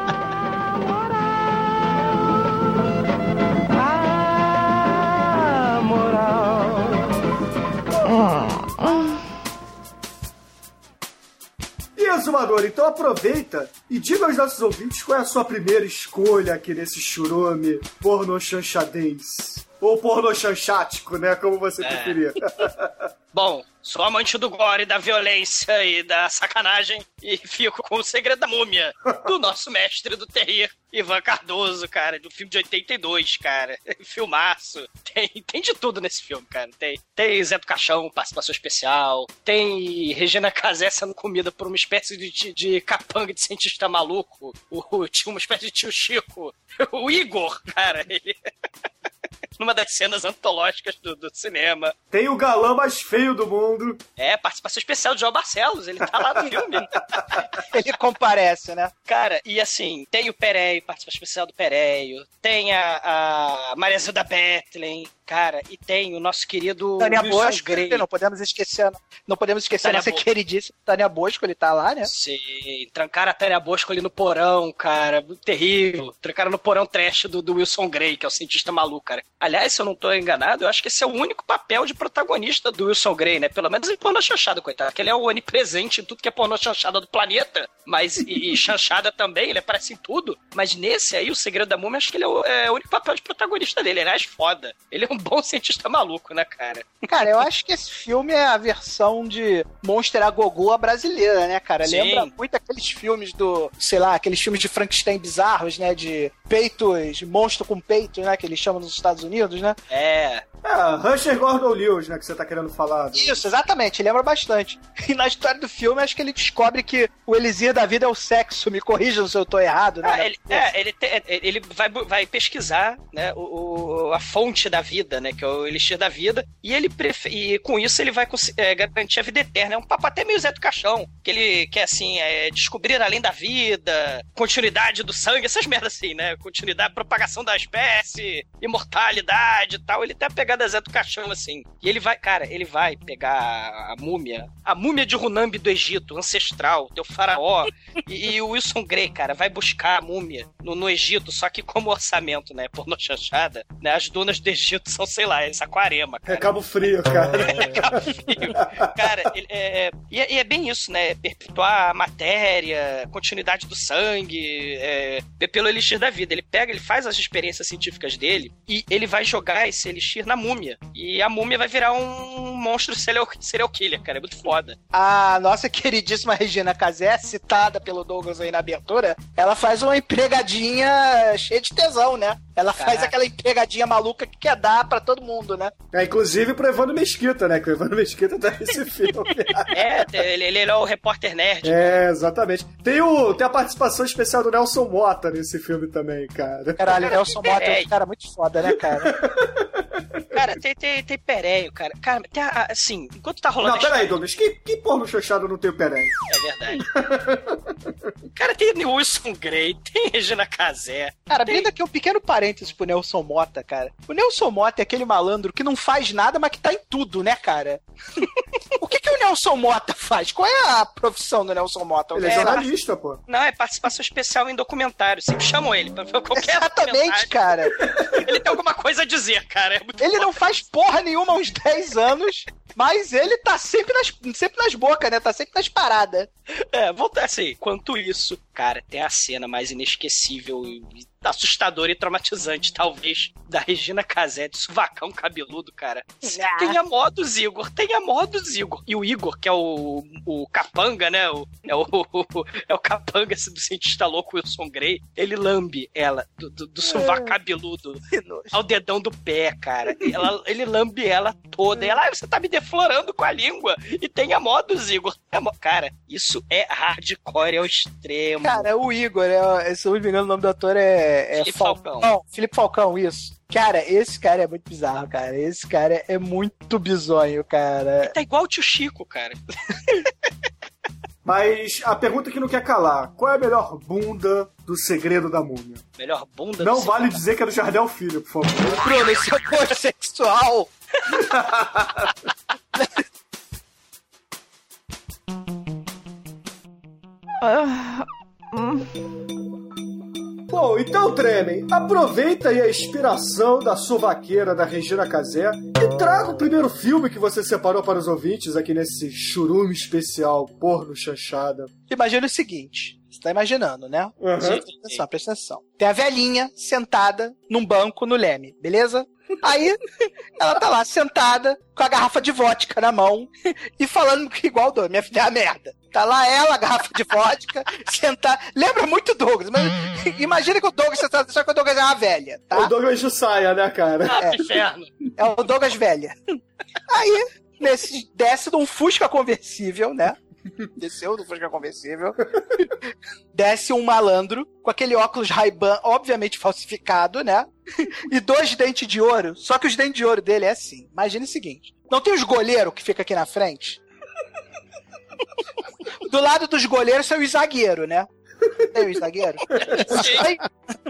Ah, moral. E Exumador, então aproveita e diga aos nossos ouvintes qual é a sua primeira escolha aqui nesse churume porno chanchadez. Ou porno chanchático, né? Como você preferir. Bom, sou amante do gore, da violência e da sacanagem e fico com o segredo da múmia do nosso mestre do terrir, Ivan Cardoso, cara, do filme de 82, cara. Filmaço. Tem, tem de tudo nesse filme, cara. Tem, tem Zé do Caixão, participação especial. Tem Regina Casé sendo comida por uma espécie de, de, capanga de cientista maluco. O, uma espécie de tio Chico. O Igor, cara, ele... Numa das cenas antológicas do, do cinema. Tem o galã mais feio do mundo. É, participação especial de João Barcelos, ele tá lá no filme. Ele comparece, né? Cara, e assim, tem o Pereio, participação especial do Pereio, tem a, a Maria Zilda Bethlen. Cara, e tem o nosso querido Tânia Wilson Bosco, Grey. não podemos esquecer, não podemos esquecer Tânia a nossa queridíssima Tânia Bosco, ele tá lá, né? Sim, trancaram a Tânia Bosco ali no porão, cara. Terrível. Trancaram no porão trash do, do Wilson Grey, que é o cientista maluco, cara. Aliás, se eu não tô enganado, eu acho que esse é o único papel de protagonista do Wilson Grey, né? Pelo menos em pornô chanchada, coitado. Que ele é o onipresente em tudo que é pornô chanchada do planeta. Mas, e, e chanchada também, ele aparece em tudo. Mas nesse aí, o Segredo da Múmia, acho que ele é o, é o único papel de protagonista dele. Ele é foda. Ele é um bom cientista maluco, né, cara? Cara, eu acho que esse filme é a versão de Monster a Gogô brasileira, né, cara? Sim. Lembra muito aqueles filmes do, sei lá, aqueles filmes de Frankenstein bizarros, né? De peitos, monstro com peito, né? Que eles chamam nos Estados Unidos, né? É. É, Rusher Gordon Lewis, né, que você tá querendo falar. do- Isso, exatamente, lembra bastante. E na história do filme, acho que ele descobre que o elixir da vida é o sexo. Me corrijam se eu tô errado, né? Ah, ele, é, ele, te- ele vai, vai pesquisar né, o, o- a fonte da vida, né? Que é o elixir da vida. E ele prefe- e com isso ele vai é, garantir a vida eterna. É um papo até meio Zé do Caixão. Que ele quer, assim, é, descobrir além da vida, continuidade do sangue, essas merdas assim, né? Continuidade, propagação da espécie, imortalidade e tal. Ele tem a pegada Zé do Caixão, assim. E ele vai, cara, ele vai pegar a múmia, a múmia de Runambi do Egito, ancestral, teu faraó. E, e o Wilson Grey, cara, vai buscar a múmia no, no Egito, só que como orçamento, né, pornô chanchada, né, as dunas do Egito são, sei lá, esse Aquarema, É cara. Cabo Frio, cara. Cara, ele- é, é- e, é, e é bem isso, né? Perpetuar a matéria, continuidade do sangue, é, pelo elixir da vida. Ele pega, ele faz as experiências científicas dele e ele vai jogar esse elixir na múmia. E a múmia vai virar um monstro serial, serial killer, cara. É muito foda. A nossa queridíssima Regina Casé, citada pelo Douglas aí na abertura, ela faz uma empregadinha cheia de tesão, né? Ela faz Caraca. aquela empregadinha maluca que quer dar pra todo mundo, né? É, inclusive pro Evandro Mesquita, né? Que o Evandro Mesquita tá nesse filme. É, ele, ele é o repórter nerd. É, exatamente. Tem, o, tem a participação especial do Nelson Mota nesse filme também, cara. Caralho, Nelson Mota é um cara muito foda, né, cara? Cara, tem, tem, tem pereio, cara. Cara, tem a- assim, enquanto tá rolando Não, peraí, história- Douglas. Que, que porno chanchado não tem o Perém? É verdade. cara, tem Wilson Grey, tem Regina Casé. Cara, abrindo aqui um pequeno parênteses pro Nelson Mota, cara. O Nelson Mota é aquele malandro que não faz nada, mas que tá em tudo, né, cara? o que, que o Nelson Mota faz? Qual é a profissão do Nelson Mota? Ele é É, jornalista, pô. Não, é participação especial em documentário. Sempre chamam ele pra ver qualquer Exatamente, cara. Ele tem alguma coisa a dizer, cara. É muito Ele não faz porra nenhuma há uns 10 anos, mas ele tá sempre nas, sempre nas bocas, né? Tá sempre nas paradas. É, voltar assim. Quanto isso, cara, tem a cena mais inesquecível e assustadora e traumatizante, talvez, da Regina Casé de suvacão cabeludo, cara. Ah. Tenha modos, Igor. Tenha modos, Igor. E o Igor, que é o, o capanga, né? O, é, o, é o capanga do cientista louco Wilson Grey. Ele lambe ela do, do, do sovaco cabeludo ao dedão do pé, cara. Ela- ele lambe ela toda. E ela, "Ah, você tá me deflorando com a língua. E tenha modos, Igor. É Cara, isso é hardcore ao extremo. Cara, o Igor, é, se eu não me engano, o nome do ator é, é Felipe Falcão. Não, Felipe Falcão, isso. Cara, esse cara é muito bizarro, cara. Esse cara é muito bizonho, cara. Tá igual o tio Chico, cara. Mas a pergunta que não quer calar: qual é a melhor bunda do segredo da múmia? Melhor bunda Não do vale dizer que é do Jardel Filho, por favor. Bruno, esse é post sexual. Bom, então, Tremem, aproveita aí a inspiração da sovaqueira da Regina Casé e traga o primeiro filme que você separou para os ouvintes aqui nesse churume especial porno chanchada. Imagina o seguinte. Você tá imaginando, né? Uhum. Presta atenção, presta atenção. Tem a velhinha sentada num banco no leme, beleza? Aí, ela tá lá sentada com a garrafa de vodka na mão e falando que igual o minha filha é a merda. Tá lá ela, a garrafa de vodka, sentada. Lembra muito o Douglas, mas imagina que o Douglas só que o Douglas é uma velha, tá? O Douglas de saia, né, cara? Ah, que inferno. É o Douglas velha. Aí, nesse, desce de um Fusca conversível, né? Desceu do Fusca conversível. Desce um malandro com aquele óculos Ray-Ban, obviamente falsificado, né? E dois dentes de ouro. Só que os dentes de ouro dele é assim. Imagina o seguinte: não tem os goleiros que fica aqui na frente? Do lado dos goleiros são os zagueiros, né? Tem os zagueiros? Os dois,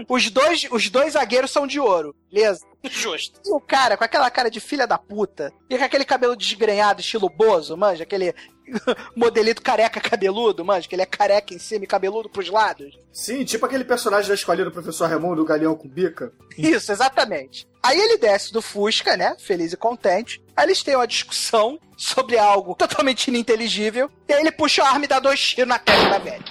os dois, os dois zagueiros são de ouro, beleza? Justo. E o cara, com aquela cara de filha da puta, e com aquele cabelo desgrenhado, estilo Bozo, manja, aquele modelito careca cabeludo, manja, que ele é careca em cima e cabeludo pros lados. Sim, tipo aquele personagem da escolinha do professor Raimundo, o Galeão com bica. Isso, exatamente. Aí ele desce do Fusca, né? Feliz e contente. Aí eles têm uma discussão sobre algo totalmente ininteligível. E aí ele puxa a arma e dá dois tiros na testa da velha.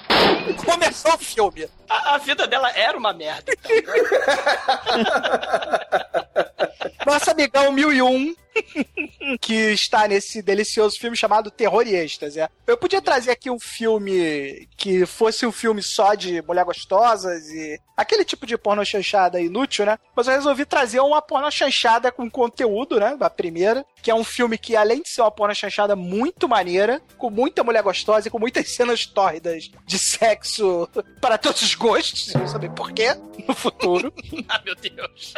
Começou o filme. A, a vida dela era uma merda. Nosso amigão 1001, que está nesse delicioso filme chamado Terror e Êxtase. é. Eu podia trazer aqui um filme que fosse um filme só de mulher gostosas e aquele tipo de porno chanchada inútil, né? Mas eu resolvi trazer uma porno chanchada com conteúdo, né? A primeira, que é um filme que, além de ser uma porno chanchada muito maneira, com muita mulher gostosa e com muitas cenas tórridas de sexo para todos os gostos, não saber porquê, no futuro. ah, meu Deus.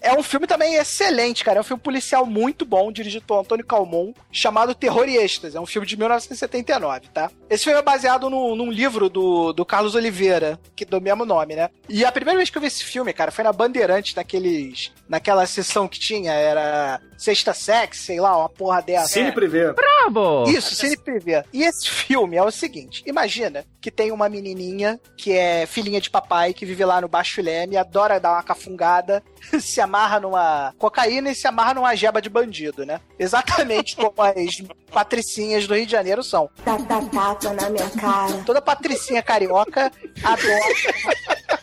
É um filme também excelente, cara. É um filme policial muito bom, dirigido por Antônio Calmon, chamado Terror e Êxtase. É um filme de 1979, tá? Esse filme é baseado no- num livro do, do Carlos Oliveira, que do mesmo nome, né? E a primeira vez que eu vi esse filme, cara, foi na Bandeirantes, naqueles. naquela sessão que tinha, era Sexta Sex, sei lá, uma porra dessa. Cine Privé. Bravo! Isso, Cine Privé. E esse filme é o seguinte: imagina que tem uma menininha que é filhinha de papai, que vive lá no Baixo Leme, adora dar uma cafungada, se amarra numa cocaína e se amarra numa jeba de bandido, né? Exatamente como as patricinhas do Rio de Janeiro são. Dá, dá tapa na minha cara. Toda patricinha carioca adora.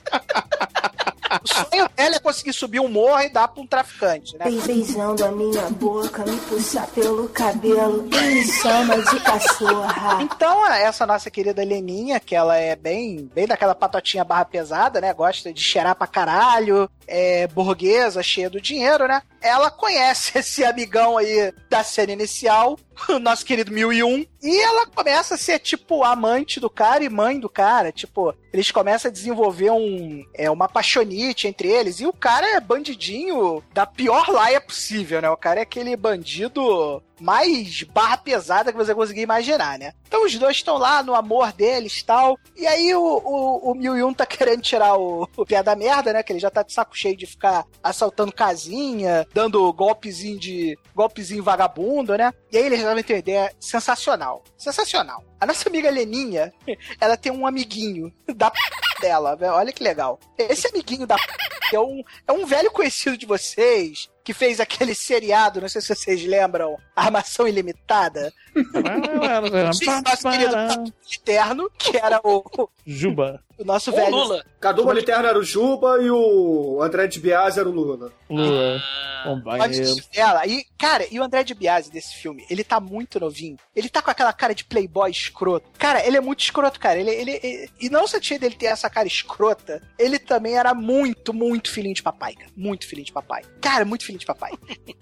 O sonho dela é conseguir subir um morro e dar pra um traficante, né? Be- Beijando a minha boca, me puxar pelo cabelo e me chama de cachorra. Então, essa nossa querida Leninha, que ela é bem, bem daquela patotinha barra pesada, né? Gosta de cheirar pra caralho, é burguesa, cheia do dinheiro, né? Ela conhece esse amigão aí da cena inicial, o nosso querido 1001, e ela começa a ser, tipo, amante do cara e mãe do cara. Tipo, eles começam a desenvolver um, é, uma paixonite entre eles, e o cara é bandidinho da pior laia possível, né? O cara é aquele bandido mais barra pesada que você conseguir imaginar, né? Então os dois estão lá no amor deles tal. E aí o, o, o Mil Um tá querendo tirar o, o pé da merda, né? Que ele já tá de saco cheio de ficar assaltando casinha, dando golpezinho de. golpezinho vagabundo, né? E aí eles resolvem ter uma ideia sensacional. Sensacional. A nossa amiga Leninha, ela tem um amiguinho da p dela, velho. Olha que legal. Esse amiguinho da p é um, é um velho conhecido de vocês que fez aquele seriado, não sei se vocês lembram, Armação Ilimitada. Nosso querido Cadu Eterno, que era o, Juba. o nosso O velho. Lula. Cadu Moliterno era o Juba e o André de Biasi era o Lula. Lula. Ah. Ela. E, cara, e o André de Biasi desse filme, ele tá muito novinho. Ele tá com aquela cara de playboy escroto. Cara, ele é muito escroto, cara. Ele, ele, ele- e não só tinha dele ter essa cara escrota, ele também era muito, muito filhinho de papai, cara. Muito filhinho de papai. Cara, muito filhinho papai.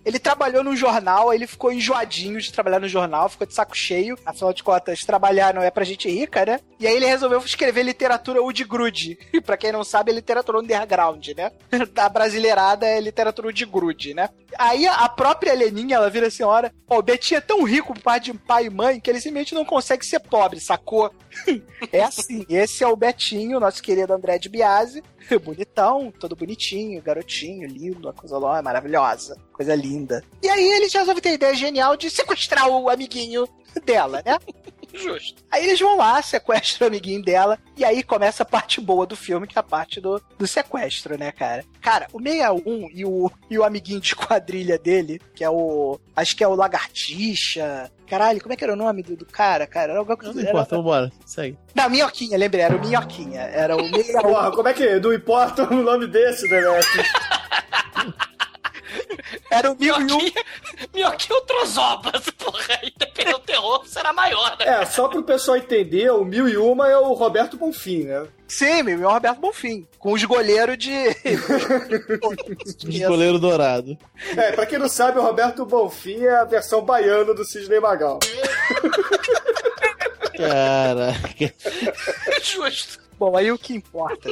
ele trabalhou no jornal, ele ficou enjoadinho de trabalhar no jornal, ficou de saco cheio. Afinal de contas, trabalhar não é pra gente rica, né? E aí ele resolveu escrever literatura Wood Grude. pra quem não sabe, é literatura underground, né? da brasileirada é literatura de grude, né? Aí a própria Heleninha, ela vira a senhora, ó, o Betinho é tão rico por parte de pai e mãe que ele simplesmente não consegue ser pobre, sacou? é assim, esse é o Betinho, nosso querido André de Biase, bonitão, todo bonitinho, garotinho, lindo, uma coisa lá, maravilhosa, coisa linda. E aí ele resolve ter a ideia genial de sequestrar o amiguinho dela, né? Justo. Aí eles vão lá, sequestram o amiguinho dela, e aí começa a parte boa do filme, que é a parte do, do sequestro, né, cara? Cara, o 61 e o, e o amiguinho de quadrilha dele, que é o. Acho que é o Lagartixa. Caralho, como é que era o nome do, do cara, cara? Era alguma coisa. Não era- importa, vambora. Segue. Não, Minhoquinha, lembrei, era o Minhoquinha. Era o 61. Porra, como é que não importa o nome desse, né? Era o Minhoquinha. Minhoquinha ou Trozobas, porra. E dependendo do terror, será maior, né? É, só pro pessoal entender, o Mil e Uma é o Roberto Bonfim, né? Sim, meu, é o Roberto Bonfim. Com os goleiros de. De goleiro dourado. É, pra quem não sabe, o Roberto Bonfim é a versão baiana do Cisne Magal. Caraca. Justo. Bom, aí o que importa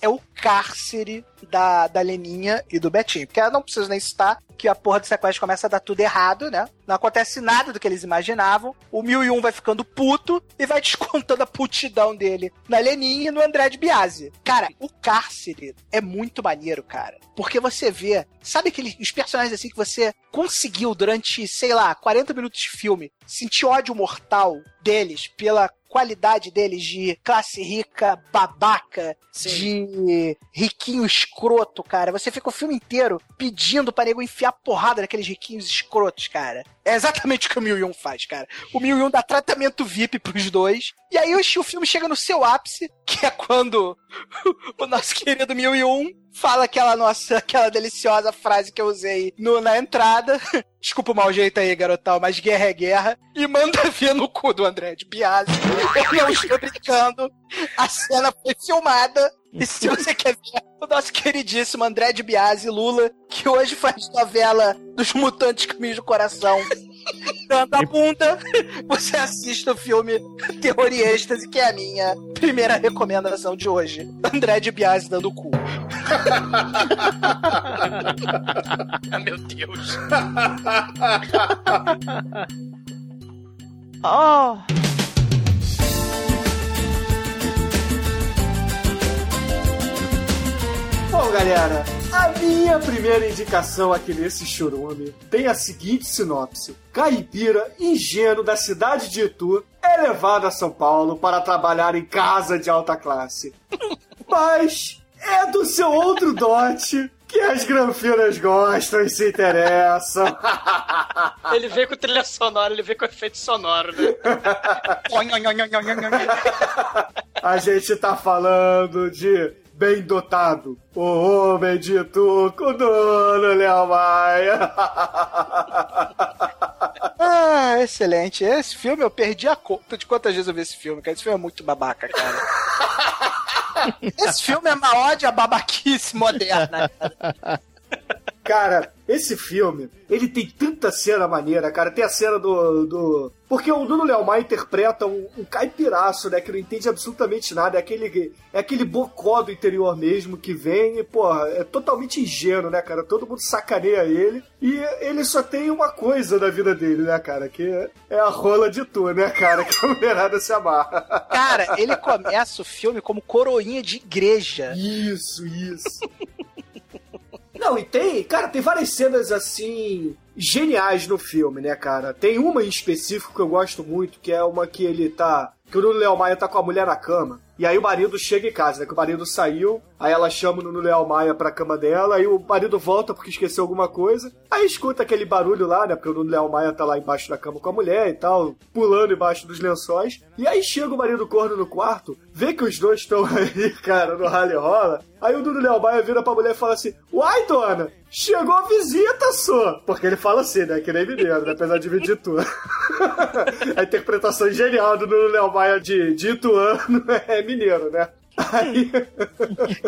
é o cárcere da, da Leninha e do Betinho. Porque eu não preciso nem citar que a porra do sequestro começa a dar tudo errado, né? Não acontece nada do que eles imaginavam. O 1001 vai ficando puto e vai descontando a putidão dele na Leninha e no André de Biase. Cara, o cárcere é muito maneiro, cara. Porque você vê, sabe aqueles os personagens assim que você conseguiu durante, sei lá, 40 minutos de filme sentir ódio mortal deles pela qualidade deles de classe rica, babaca, de riquinho escroto, cara. Você fica o filme inteiro pedindo pra nego enfiar porrada naqueles riquinhos escrotos, cara. É exatamente o que o 1001 faz, cara. O 1001 dá tratamento VIP pros dois. E aí o filme chega no seu ápice, que é quando o nosso querido 1001 fala aquela nossa, aquela deliciosa frase que eu usei no, na entrada. Desculpa o mau jeito aí, garotão, mas guerra é guerra. E manda ver no cu do André de Biasi. Eu não estou brincando. A cena foi filmada. E se você quer ver o nosso queridíssimo André de Biasi Lula, que hoje faz novela dos Mutantes Caminhos do Coração, dando a bunda, você assiste o filme Terror e Êxtase, que é a minha primeira recomendação de hoje. André de Biasi dando o cu. Meu Deus. Oh. Bom, galera, a minha primeira indicação aqui nesse churume tem a seguinte sinopse. Caipira, ingênuo da cidade de Itu, é levado a São Paulo para trabalhar em casa de alta classe. Mas é do seu outro dote que as granfinas gostam e se interessam. Ele veio com trilha sonora, ele veio com efeito sonoro, né? A gente tá falando de bem dotado, o homem de Tuco, dono Léo Maia. Ah, excelente. Esse filme eu perdi a conta de quantas vezes eu vi esse filme, cara. Esse filme é muito babaca, cara. Esse filme é uma ódio à babaquice moderna. cara. Cara, esse filme, ele tem tanta cena maneira, cara. Tem a cena do. do... Porque o Nuno Léo interpreta um, um caipiraço, né? Que não entende absolutamente nada. É aquele, é aquele bocó do interior mesmo que vem e, porra, é totalmente ingênuo, né, cara? Todo mundo sacaneia ele. E ele só tem uma coisa na vida dele, né, cara? Que é a rola de tu, né, cara? Que a mulherada se amarra. Cara, ele começa o filme como coroinha de igreja. Isso, isso. Não, e tem, cara, tem várias cenas assim geniais no filme, né, cara? Tem uma em específico que eu gosto muito, que é uma que ele tá. Que o Léo Maia tá com a mulher na cama. E aí o marido chega em casa, né? Que o marido saiu, aí ela chama o Nuno Léo Maia pra cama dela, aí o marido volta porque esqueceu alguma coisa. Aí escuta aquele barulho lá, né? Porque o Nuno Léo Maia tá lá embaixo da cama com a mulher e tal, pulando embaixo dos lençóis. E aí chega o marido corno no quarto, vê que os dois estão aí, cara, no rally rola. Aí o Nuno Léo Maia vira pra mulher e fala assim: Uai, dona, chegou a visita, só. Porque ele fala assim, né? Que nem mineiro, né? Apesar de vir de Itu. a interpretação genial do Nuno Léo Maia de, de Ituano é mineiro, né? Aí...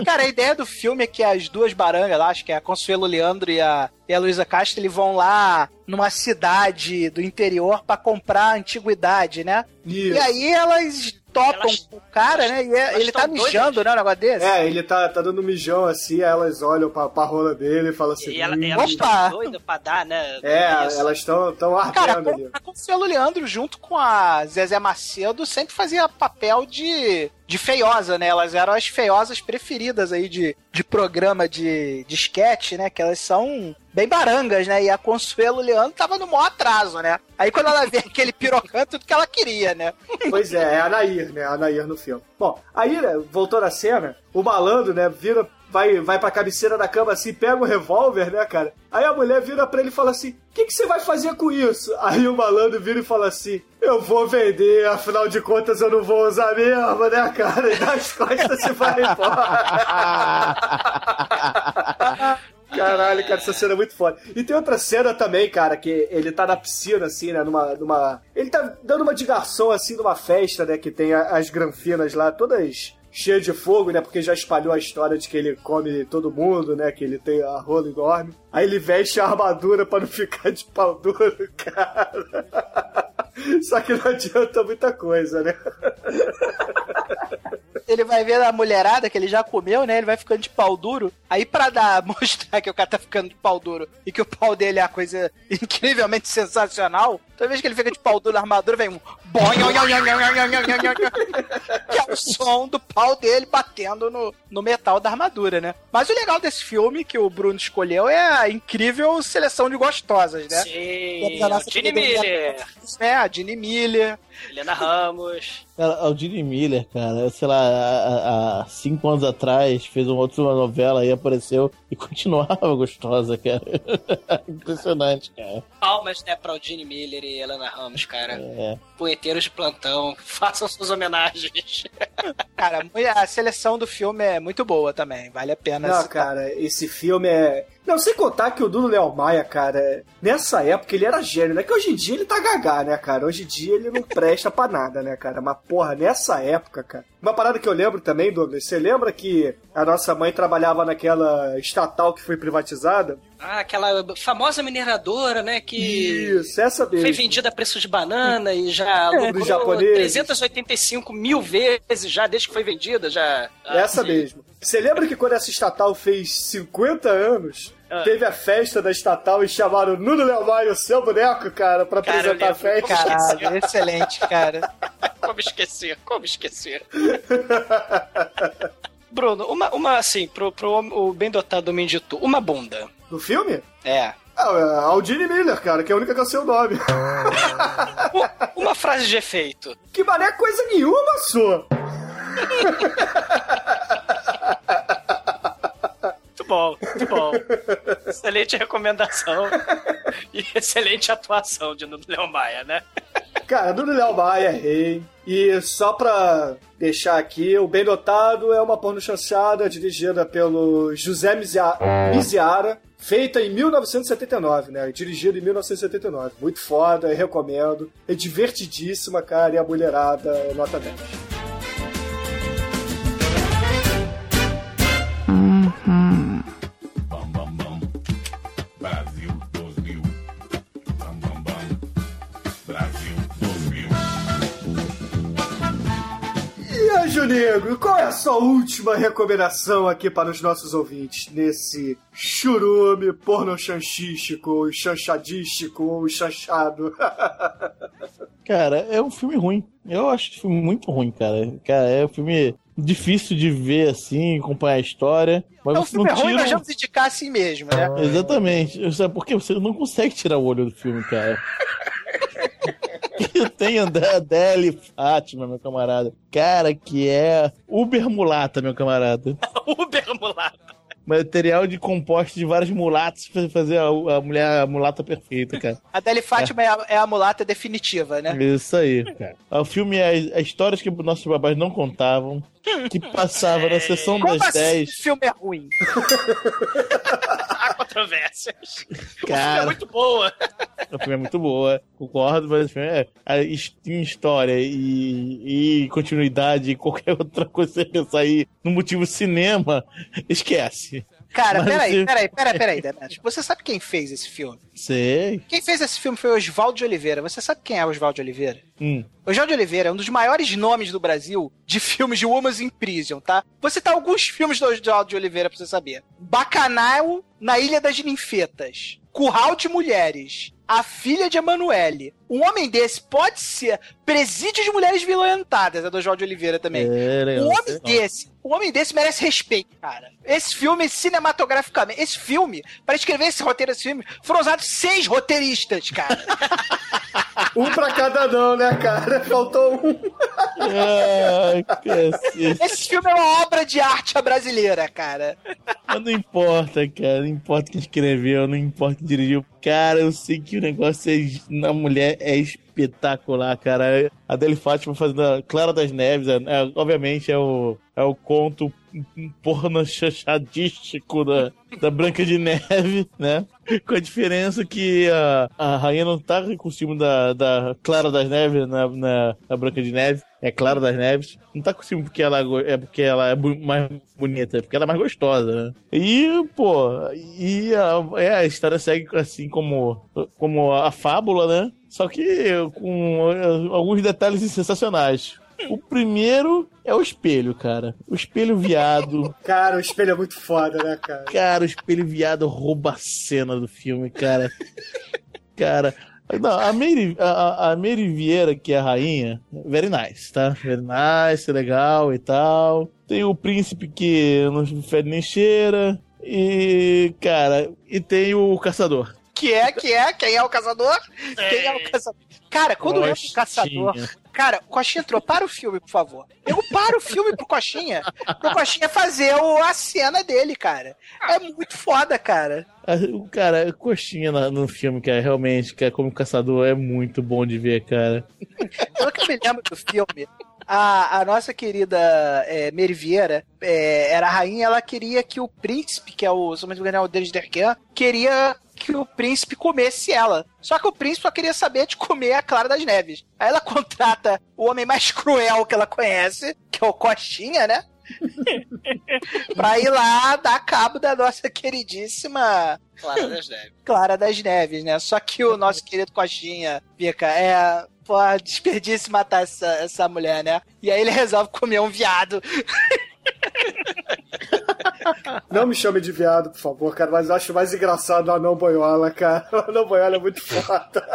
Cara, a ideia do filme é que as duas barangas lá, acho que é a Consuelo Leandro e a, e a Luísa Castro, eles vão lá numa cidade do interior pra comprar antiguidade, né? Isso. E aí elas topam com o cara, né? E é- ele tá mijando, doidas. né? Um negócio desse. É, ele tá, tá dando mijão assim, aí elas olham pra, pra rola dele e falam assim. E ela, "Hum, elas estão doidas pra dar, né? É, Isso. elas estão tão Cara, ardendo ali. a Consuelo Leandro, junto com a Zezé Macedo, sempre fazia papel de, de feiosa, né? Elas eram as feiosas preferidas aí de, de programa de, de sketch, né? Que elas são bem barangas, né? E a Consuelo Leandro tava no maior atraso, né? Aí quando ela vê aquele pirocão, tudo que ela queria, né? Pois é, é a Nair, né? A Nair no filme. Bom, aí, né, voltando à cena, o malandro, né, vira, vai, vai pra cabeceira da cama assim, pega o revólver, né, cara? Aí a mulher vira pra ele e fala assim: O que, que você vai fazer com isso? Aí o malandro vira e fala assim: Eu vou vender, afinal de contas eu não vou usar mesmo, né, cara? E das costas se vai embora. Caralho, cara, essa cena é muito foda. E tem outra cena também, cara, que ele tá na piscina, assim, né, numa... numa... Ele tá dando uma de garçom, assim, numa festa, né, que tem as granfinas lá, todas cheias de fogo, né, porque já espalhou a história de que ele come todo mundo, né, que ele tem a rola e dorme. Aí ele veste a armadura pra não ficar de pau duro, cara. Só que não adianta muita coisa, né? ele vai ver a mulherada que ele já comeu, né? Ele vai ficando de pau duro. Aí, pra dar, mostrar que o cara tá ficando de pau duro e que o pau dele é a coisa incrivelmente sensacional, toda vez que ele fica de pau duro na armadura, vem um. que é o som do pau dele batendo no, no metal da armadura, né? Mas o legal desse filme que o Bruno escolheu é a incrível seleção de gostosas, né? Sim, Gini Miller. É, a Gini Miller. Helena Ramos. Cara, o Gene Miller, cara, sei lá, há, cinco anos atrás fez uma outra novela e apareceu e continuava gostosa, cara. Impressionante, cara. Palmas, né, pra Ginny Miller e Helena Ramos, cara. É. Punheteiros de plantão, façam suas homenagens. Cara, a seleção do filme é muito boa também, vale a pena. Não, citar. cara, esse filme é. Não, sem contar que o Duno Léo Maia, cara, nessa época ele era gênio, né? Que hoje em dia ele tá gagá, né, cara? Hoje em dia ele não presta pra nada, né, cara? Mas, porra, nessa época, cara. Uma parada que eu lembro também, Douglas, você lembra que a nossa mãe trabalhava naquela estatal que foi privatizada? Ah, aquela famosa mineradora, né, que Isso, essa mesmo. foi vendida a preço de banana e já lucrou dos japoneses. 385 mil vezes já desde que foi vendida, já. Essa Ah, mesmo. Você lembra que quando essa estatal fez 50 anos, Ah. teve a festa da estatal e chamaram Nuno Léo Maia, o seu boneco, cara, pra Cara, apresentar a festa? Caralho, excelente, cara. Como esquecer? Como esquecer? Bruno, uma, uma assim, pro, pro o bem dotado homem de tu, uma bunda. No filme? É. Ah, é Aldine Miller, cara, que é a única que eu sei o nome. Uma frase de efeito. que mané coisa nenhuma, sua. Muito bom, muito bom. excelente recomendação e excelente atuação de Nuno Leão Maia, né? Cara, Nuno Léo Maia rei. E só pra deixar aqui, o Bem Dotado é uma porno chanchada dirigida pelo José Mizia- Miziara, feita em 1979, né? Dirigida em 1979. Muito foda, recomendo. É divertidíssima, cara, e a mulherada é nota 10. Aí, Junego, qual é a sua última recomendação aqui para os nossos ouvintes nesse churume pornochanchístico, ou chanchadístico, ou chanchado? Cara, é um filme ruim. Eu acho esse filme muito ruim, cara. Cara, é um filme difícil de ver assim, acompanhar a história. Mas É um você filme não ruim, tira. mas vamos indicar assim mesmo, né? Exatamente. Sabe por quê? Você não consegue tirar o olho do filme, cara. Tem André Adele Fátima, meu camarada. Cara, que é Uber mulata, meu camarada. Uber mulata. Material de composto de vários mulatos pra fazer a, a mulher a mulata perfeita, cara. A Deli Fátima é. a, é a mulata definitiva, né? Isso aí, cara. O filme é, é histórias que nossos babás não contavam, que passava na sessão Como das assim 10. esse filme é ruim? Há controvérsias. O filme é Cara. muito boa. O filme é muito boa, concordo, mas o filme é, a, his- em história e, e continuidade e qualquer outra coisa que você sair no motivo cinema, esquece. Cara, Mas peraí, você- peraí, peraí, peraí, Demetrio. Você sabe quem fez esse filme? Sei. Quem fez esse filme foi Oswaldo de Oliveira. Você sabe quem é Oswaldo de Oliveira? Hum. Oswaldo de Oliveira é um dos maiores nomes do Brasil de filmes de Woman's in Prison, tá? Vou citar alguns filmes do Oswaldo de Oliveira pra você saber. Bacanal na Ilha das Ninfetas. Curral de Mulheres. A Filha de Emanuele. Um homem desse pode ser Presídio de Mulheres Violentadas, é do de Oliveira também. É. Um homem desse, um homem desse merece respeito, cara. Esse filme, cinematograficamente, esse filme, para escrever esse roteiro desse filme, foram usados seis roteiristas, cara. um pra cada não, né, cara? Faltou um. Ai. Esse filme é uma obra de arte brasileira, cara. Mas não importa, cara. Não importa quem escreveu, não importa quem dirigiu. Cara, eu sei que o negócio é, na mulher é espetacular, cara. A Deli Fátima fazendo a Clara das Neves, é, é, obviamente é o, é o conto porno chachadístico da, da Branca de Neve, né? Com a diferença que a, a rainha não tá com o costume da, da Clara das Neves na, na, na Branca de Neve. É Clara das Neves. Não tá com costume porque ela é é porque ela é mais bonita, é porque ela é mais gostosa, né? E, pô, e a, é, a história segue assim como, como a fábula, né? Só que com eh, alguns detalhes sensacionais. O primeiro é o espelho, cara. O espelho viado. Cara, o espelho é muito foda, né, cara? Cara, o espelho viado rouba a cena do filme, cara. Cara. Não, a Mary, a, a Mary Vieira, que é a rainha, very nice, tá? Very nice, legal e tal. Tem o príncipe que não fede nem cheira. E, cara, e tem o caçador. Que é, que é, quem é o caçador? Quem é o caçador? Cara, quando entra o Coxinha. caçador. Cara, o Coxinha entrou, para o filme, por favor. Eu paro o filme pro Coxinha. Pro Coxinha fazer o- a cena dele, cara. É muito foda, cara. Ah, O cara, coxinha no filme, cara, realmente, cara, como caçador, é muito bom de ver, cara. Pelo que eu me lembro do filme, a, a nossa querida é, Mary Vieira é, era a rainha, ela queria que o príncipe, que é o, se eu não me engano, é o Denis Derquin, queria que o príncipe comesse ela. Só que o príncipe só queria saber de comer a Clara das Neves. Aí ela contrata o homem mais cruel que ela conhece, que é o Coxinha, né? pra ir lá dar cabo da nossa queridíssima Clara das Neves. Clara das Neves, né? Só que o nosso querido Coxinha, Pica, é. Pô, desperdício matar essa, essa mulher, né? E aí ele resolve comer um viado. Não me chame de viado, por favor, cara, mas eu acho mais engraçado o anão boiola, cara. O anão boiola é muito foda.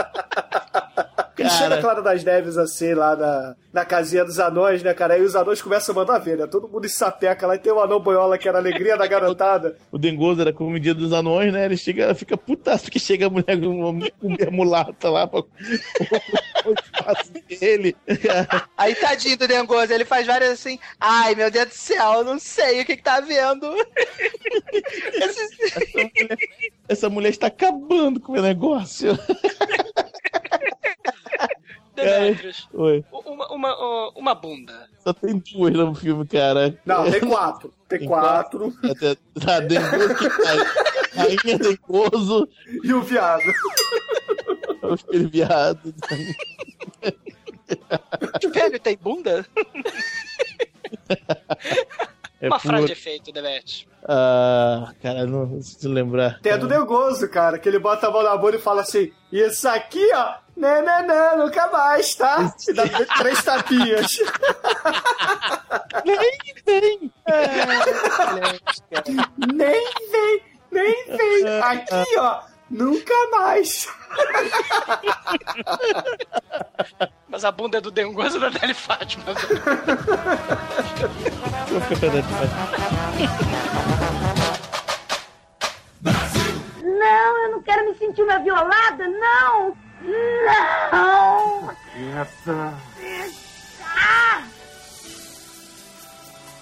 Chega a Clara das Neves assim lá na, na casinha dos anões, né, cara? Aí os anões começam a mandar ver, né? Todo mundo sapeca lá e tem o anão boiola que era a alegria da garotada. O Dengoso era como dia dos anões, né? Ele chega, fica putaço porque chega a mulher com uma mulata lá pra dele. Aí tadinho do Dengoso, ele faz várias assim. Ai, meu Deus do céu, eu não sei o que, que tá vendo. Essa mulher está acabando com o meu negócio. Demetrius, Oi. uma, uma, uma bunda. Só tem duas no filme, cara. Não, tem quatro. Tem quatro. Até, tá, Dengoso que tá. Rainha Dengoso. E o viado. O espelho viado. Espelho tem bunda? É uma frase de efeito, Demetrius. Ah, cara, não preciso lembrar. Tem a do Negoso, cara, que ele bota a mão na bunda e fala assim: Isso aqui, ó, não, não, não, nunca mais, tá? E dá três tapinhas. Nem vem! nem vem, nem vem. Aqui, ó, nunca mais. Mas a bunda é do Dengoso ou da Deli Fátima? Vou ficar com a Dani Não, eu não quero me sentir uma violada, não! Não! Ah!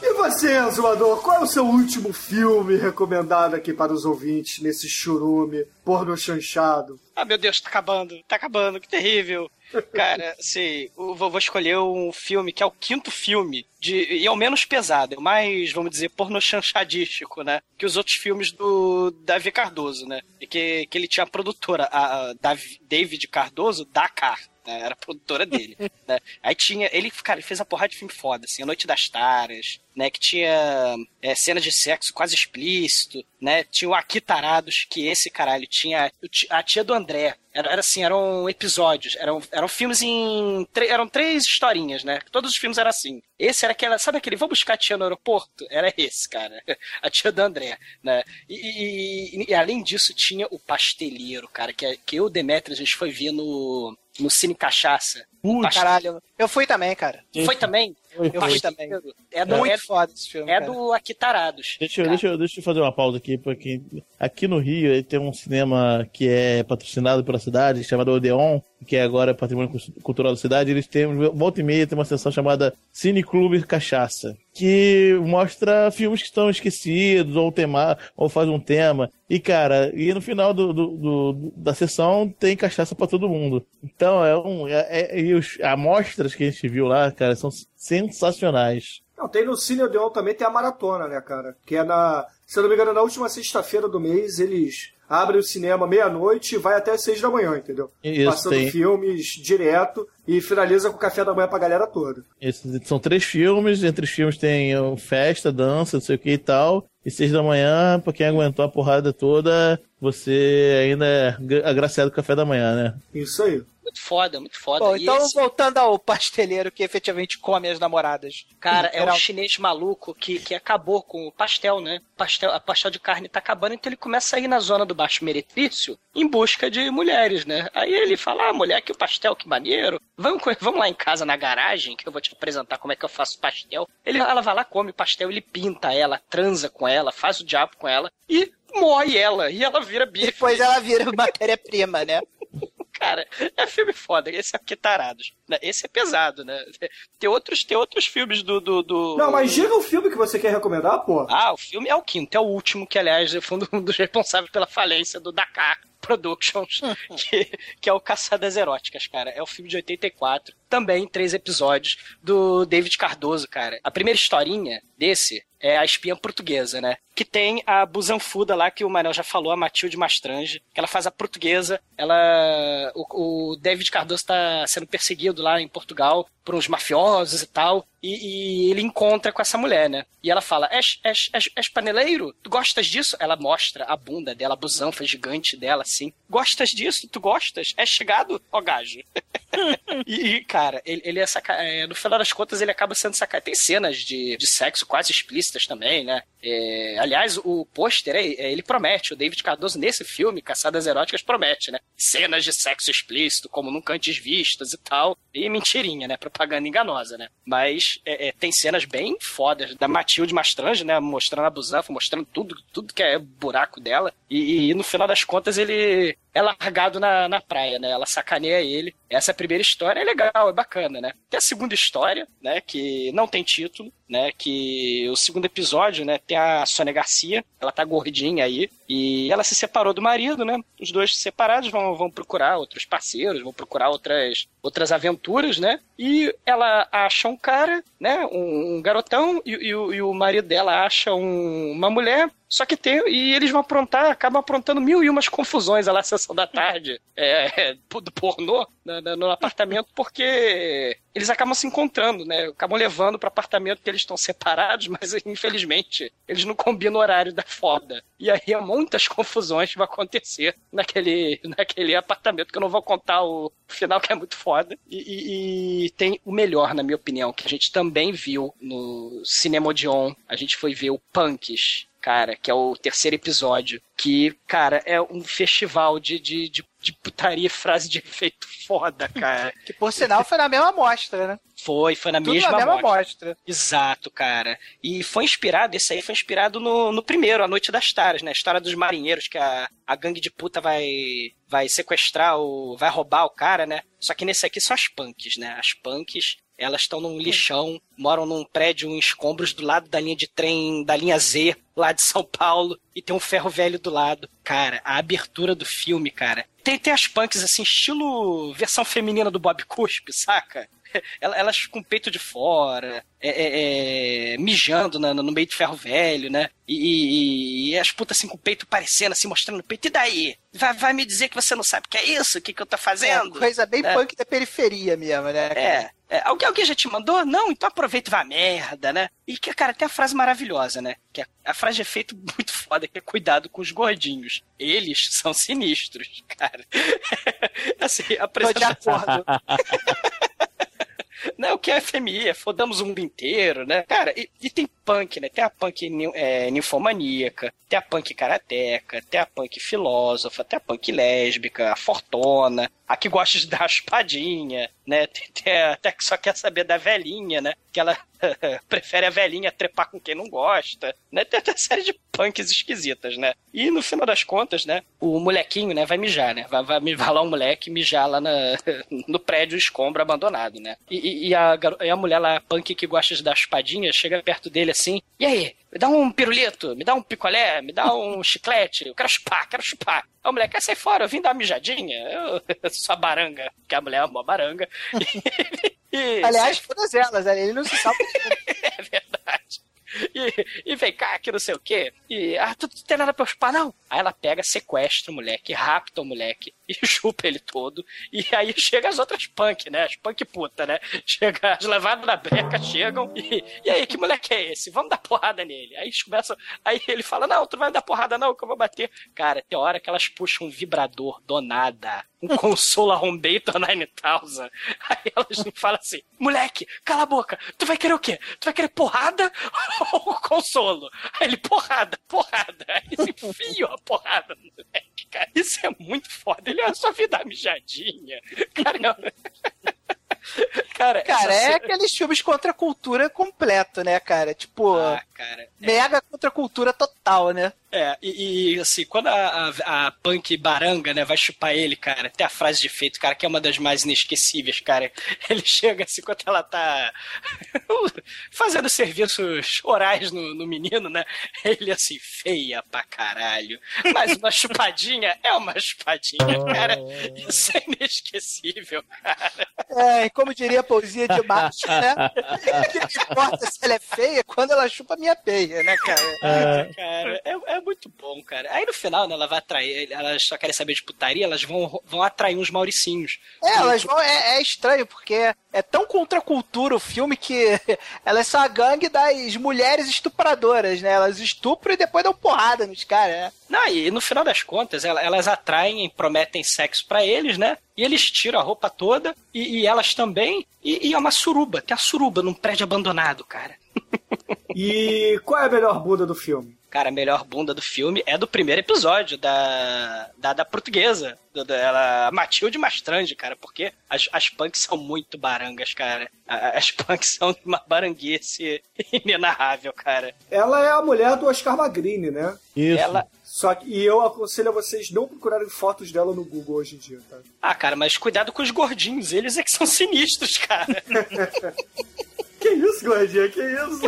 E você, Azumador, qual é o seu último filme recomendado aqui para os ouvintes nesse churume porno chanchado? Ah, meu Deus, tá acabando, tá acabando, que terrível. Cara, assim, vou escolher um filme que é o quinto filme, de, e é o menos pesado, é o mais, vamos dizer, porno chanchadístico, né? Que os outros filmes do Davi Cardoso, né? E que, que ele tinha a produtora, a, a Davi- David Cardoso, Dakar. Né? Era a produtora dele, né? Aí tinha, ele, cara, ele fez a porrada de filme foda, assim, A Noite das Taras, né? Que tinha é, cenas de sexo quase explícito, né? Tinha o Aqui Tarados, que esse caralho tinha a tia do André. Era, era assim, eram episódios, eram, eram filmes em. eram três historinhas, né? Todos os filmes eram assim. Esse era aquela. Sabe aquele Vou buscar a tia no aeroporto? Era esse, cara. A tia do André, né? E, e- e- e além disso, tinha o Pasteleiro, cara, que, é- que eu, Demetrius, a gente foi ver no, no Cine Cachaça. Pasteleiro. Caralho, eu fui também, cara. Foi também? Foi, Eu foi. fui também. É do, Muito é, foda esse filme. é cara. do Aquitarados. Deixa, eu- deixa, eu- deixa eu fazer uma pausa aqui, porque aqui no Rio tem um cinema que é patrocinado pela cidade, chamado Odeon, que é agora patrimônio cultural da cidade. Eles têm, volta e meia, tem uma sessão chamada Cine Clube Cachaça, que mostra filmes que estão esquecidos, ou, tema, ou faz um tema. E, cara, e no final do, do- do- da sessão tem cachaça pra todo mundo. Então, é um. É, é- e os amostras que a gente viu lá, cara, são sensacionais. Não, tem no Cine Odeon também tem a maratona, né, cara? Que é na. Se eu não me engano, na última sexta-feira do mês, eles abrem o cinema meia-noite e vai até as seis da manhã, entendeu? Isso, Passando tem. filmes direto e finaliza com o café da manhã pra galera toda. Esses são três filmes, entre os filmes tem uh, festa, dança, não sei o que e tal. E seis da manhã, pra quem aguentou a porrada toda, você ainda é gra- agraciado com o café da manhã, né? Isso aí. Muito foda, muito foda. Bom, então esse- voltando ao pasteleiro que efetivamente come as namoradas. Cara, é um chinês maluco que, que acabou com o pastel, né? Pastel, a pastel de carne tá acabando, então ele começa a ir na zona do baixo meretrício em busca de mulheres, né? Aí ele fala, ah, mulher, que o pastel, que maneiro. Vamos, vamos lá em casa na garagem, que eu vou te apresentar como é que eu faço pastel. Ele, ela vai lá, come o pastel, ele pinta ela, transa com ela, faz o diabo com ela e moe ela. E ela vira bife. Depois ela vira matéria-prima, né? Cara, é filme foda. Esse é tarados. né? Esse é pesado, né? Tem outros, tem outros filmes do, do, do- Não, mas diga o filme que você quer recomendar, pô. Ah, o filme é o quinto, é o último, que aliás foi um dos responsáveis pela falência do Dakar Productions, que, que é o Caçadas Eróticas, cara. É o filme de 84, também três episódios, do David Cardoso, cara. A primeira historinha desse é a espiã portuguesa, né? Que tem a busanfuda lá que o Manel já falou, a Matilde Mastrange, que ela faz a portuguesa. Ela. O, o David Cardoso tá sendo perseguido lá em Portugal por uns mafiosos e tal. E, e ele encontra com essa mulher, né? E ela fala: és, és, és, és paneleiro? Tu gostas disso? Ela mostra a bunda dela, a busanfa gigante dela, assim. Gostas disso? Tu gostas? É chegado, ó gajo. e, cara, ele, ele é saca... é, no final das contas, ele acaba sendo sacanagem. Tem cenas de, de sexo quase explícitas também, né? É, aliás, o pôster, é, é, ele promete, o David Cardoso, nesse filme, Caçadas Eróticas, promete, né? Cenas de sexo explícito, como nunca antes vistas e tal. E mentirinha, né? Propaganda enganosa, né? Mas é, é, tem cenas bem fodas da Matilde Mastrange, né? Mostrando a busanfa, mostrando tudo, tudo que é buraco dela. E, e no final das contas, ele é largado na, na praia, né? Ela sacaneia ele. Essa primeira história é legal, é bacana, né? Tem a segunda história, né? Que não tem título, né? Que o segundo episódio, né? Tem a Sônia Garcia, ela tá gordinha aí, e ela se separou do marido, né? Os dois separados vão, vão procurar outros parceiros, vão procurar outras, outras aventuras, né? E ela acha um cara, né? Um, um garotão, e, e o, e o marido dela acha um- uma mulher. Só que tem. E eles vão aprontar, acabam aprontando mil e umas confusões lá na sessão da tarde é, é, do pornô na- na- no apartamento, porque eles acabam se encontrando, né? Acabam levando para apartamento que eles estão separados, mas infelizmente eles não combinam o horário da foda. E aí muitas confusões vão acontecer naquele, naquele apartamento que eu não vou contar o final que é muito foda. E, e- e tem o melhor, na minha opinião, que a gente também viu no Cinema Odeon. A gente foi ver o Punks cara, que é o terceiro episódio, que, cara, é um festival de, de, de, de putaria e frase de efeito foda, cara. Que por sinal foi na mesma amostra, né? Foi, foi na Tudo mesma, na mesma amostra. amostra. Exato, cara. E foi inspirado, esse aí foi inspirado no, no primeiro, A Noite das Taras, né? A história dos marinheiros, que a, a gangue de puta vai, vai sequestrar o. vai roubar o cara, né? Só que nesse aqui são as punks, né? As punks, elas estão num lixão, moram num prédio em escombros do lado da linha de trem, da linha Z, lá de São Paulo, e tem um ferro velho do lado. Cara, a abertura do filme, cara. Tem, tem as punks, assim, estilo versão feminina do Bob Cuspe, saca? Ela- Elas com o peito de fora, é, é, é, mijando na- no meio de ferro velho, né? E, e- e as putas assim com o peito parecendo, assim, mostrando o peito. E daí? Vai, vai me dizer que você não sabe o que é isso? O que, que eu tô fazendo? É, coisa bem É. punk da periferia mesmo, né? cara? É, é, alguém, alguém já te mandou? Não, então aproveita e vá merda, né? E que, cara, tem a frase maravilhosa, né? Que é a frase de efeito muito foda, que é cuidado com os gordinhos. Eles são sinistros, cara. assim, a Tô de acordo. Não, o que é FMI? É fodamos o mundo inteiro, né? Cara, e, e tem punk, né? Tem a punk nin- é, ninfomaníaca, tem a punk karateca, tem a punk filósofa, tem a punk lésbica, a fortona, a que gosta de dar uma espadinha, né? Tem, tem até que só quer saber da velhinha, né? Que ela prefere a velhinha trepar com quem não gosta, né? Tem até série de punks esquisitas, né? E no final das contas, né? O molequinho, né? Vai mijar, né? Vai, vai, vai lá um moleque mijar lá na, no prédio escombro abandonado, né? E, e- e a, e a mulher lá, punk que gosta de dar espadinha, chega perto dele assim, e aí? Me dá um pirulito, me dá um picolé, me dá um chiclete, eu quero chupar, quero chupar. Aí o moleque, quer sair fora, eu vim dar uma mijadinha, eu, eu sou a baranga, porque a mulher é uma baranga. E- Aliás, todas elas, né? ele não se salva. é verdade. E, e vem cá, que não sei o quê. E, ah, tu, tu tem nada pra eu chupar, não? Aí ela pega, sequestra o moleque, rapta o moleque, e chupa ele todo. E aí chega as outras punk, né? As punk puta, né? Chega, as levadas da breca chegam e, e aí, que moleque é esse? Vamos dar porrada nele. Aí eles começam. Aí ele fala: Não, tu não vai dar porrada, não, que eu vou bater. Cara, tem hora que elas puxam um vibrador do nada. Um consola home Dayton 9000. Aí elas falam assim: Moleque, cala a boca. Tu vai querer o quê? Tu vai querer porrada ou consolo? Aí ele: Porrada, porrada. Aí eles enfiam a porrada no moleque, cara. Isso é muito foda. Ele só vida mijadinha. Caramba. Cara, Cara, é cena- aqueles filmes contra a cultura completo, né, cara? Tipo, Ah, cara. mega contra a cultura total, né? É, e, e, assim, quando a, a, a Punk baranga, né, vai chupar ele, cara, tem a frase de efeito, cara, que é uma das mais inesquecíveis, cara. Ele chega assim, quando ela tá fazendo serviços orais no, no menino, né? Ele assim, feia pra caralho. Mas uma chupadinha é uma chupadinha, cara. Isso é inesquecível, cara. É, e como diria a poesia de Marte, né? O que me importa se ela é feia quando ela chupa minha peia, né, cara? Cara, é, é muito bom, cara. Aí no final, né, ela vai atrair, elas só querem saber de putaria, elas vão, vão atrair uns mauricinhos. É, elas vão, é, é estranho, porque é tão contra a cultura o filme que elas são a gangue das mulheres estupradoras, né? Elas estupram e depois dão porrada nos caras, né? Não, e no final das contas, ela- elas atraem e prometem sexo pra eles, né? E eles tiram a roupa toda, e, e elas também, e, e é uma suruba, tem a suruba num prédio abandonado, cara. E qual é a melhor bunda do filme? Cara, a melhor bunda do filme é do primeiro episódio da, da, da portuguesa. Do, da, ela, Matilde Mastrange, cara, porque as, as punks são muito barangas, cara. As punks são de uma baranguice inenarrável, cara. Ela é a mulher do Oscar Magrini, né? Isso. Ela, Só que, e eu aconselho a vocês não procurarem fotos dela no Google hoje em dia, tá? Ah, cara, mas cuidado com os gordinhos, eles é que são sinistros, cara. Que isso, gordinha? Que isso?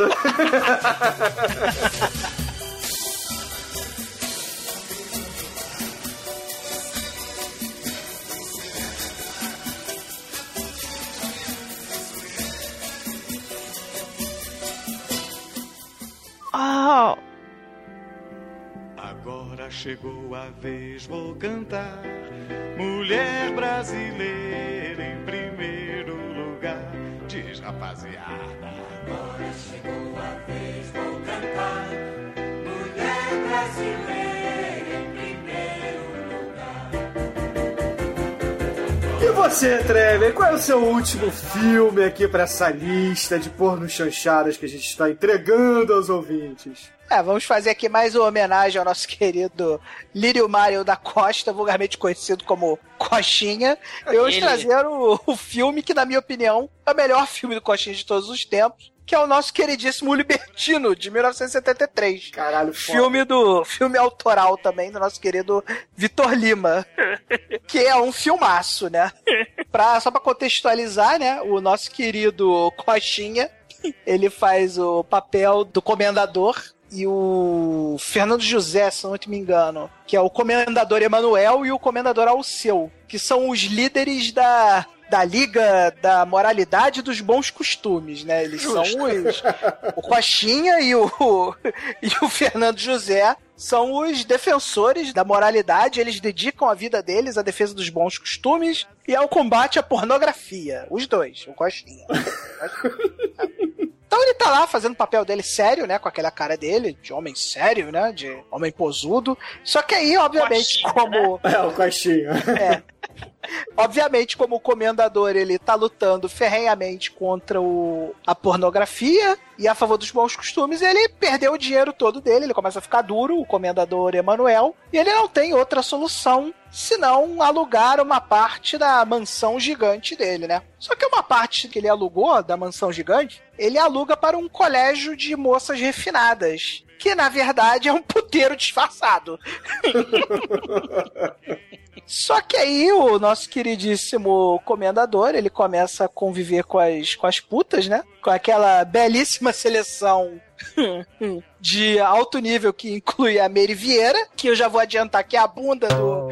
Oh, Agora chegou a vez, vou cantar. Mulher brasileira em primeiro lugar. Diz rapaziada. Agora chegou a vez, vou cantar. Mulher brasileira em primeiro lugar. E você, Trevor, qual é o seu último filme aqui pra essa lista de porno chanchadas que a gente está entregando aos ouvintes? É, vamos fazer aqui mais uma homenagem ao nosso querido Lírio Mário da Costa, vulgarmente conhecido como Coxinha. Eu vou trazer o, o filme que, na minha opinião, é o melhor filme do Coxinha de todos os tempos, que é o nosso queridíssimo Libertino, de 1973. Caralho, Filme do filme autoral também do nosso querido Vitor Lima, que é um filmaço, né? Pra, só pra contextualizar, né? O nosso querido Coxinha, ele faz o papel do comendador e o Fernando José, se não me engano, que é o comendador Emanuel e o comendador Alceu, que são os líderes da da Liga da Moralidade e dos Bons Costumes, né? Eles Justo. são os o Coxinha e o e o Fernando José são os defensores da moralidade, eles dedicam a vida deles à defesa dos bons costumes e ao combate à pornografia. Os dois, o Coxinha. Então ele tá lá fazendo o papel dele sério, né? Com aquela cara dele, de homem sério, né? De homem posudo. Só que aí, obviamente, como. É, o Coxinha. É. Obviamente, como o comendador ele tá lutando ferrenhamente contra o, a pornografia e a favor dos bons costumes, ele perdeu o dinheiro todo dele, ele começa a ficar duro, o comendador Emanuel, e ele não tem outra solução senão alugar uma parte da mansão gigante dele, né? Só que uma parte que ele alugou da mansão gigante, ele aluga para um colégio de moças refinadas. Que na verdade é um puteiro disfarçado. Só que aí o nosso queridíssimo comendador, ele começa a conviver com as, com as putas, né? Com aquela belíssima seleção de alto nível que inclui a Mary Vieira, que eu já vou adiantar que é a bunda do.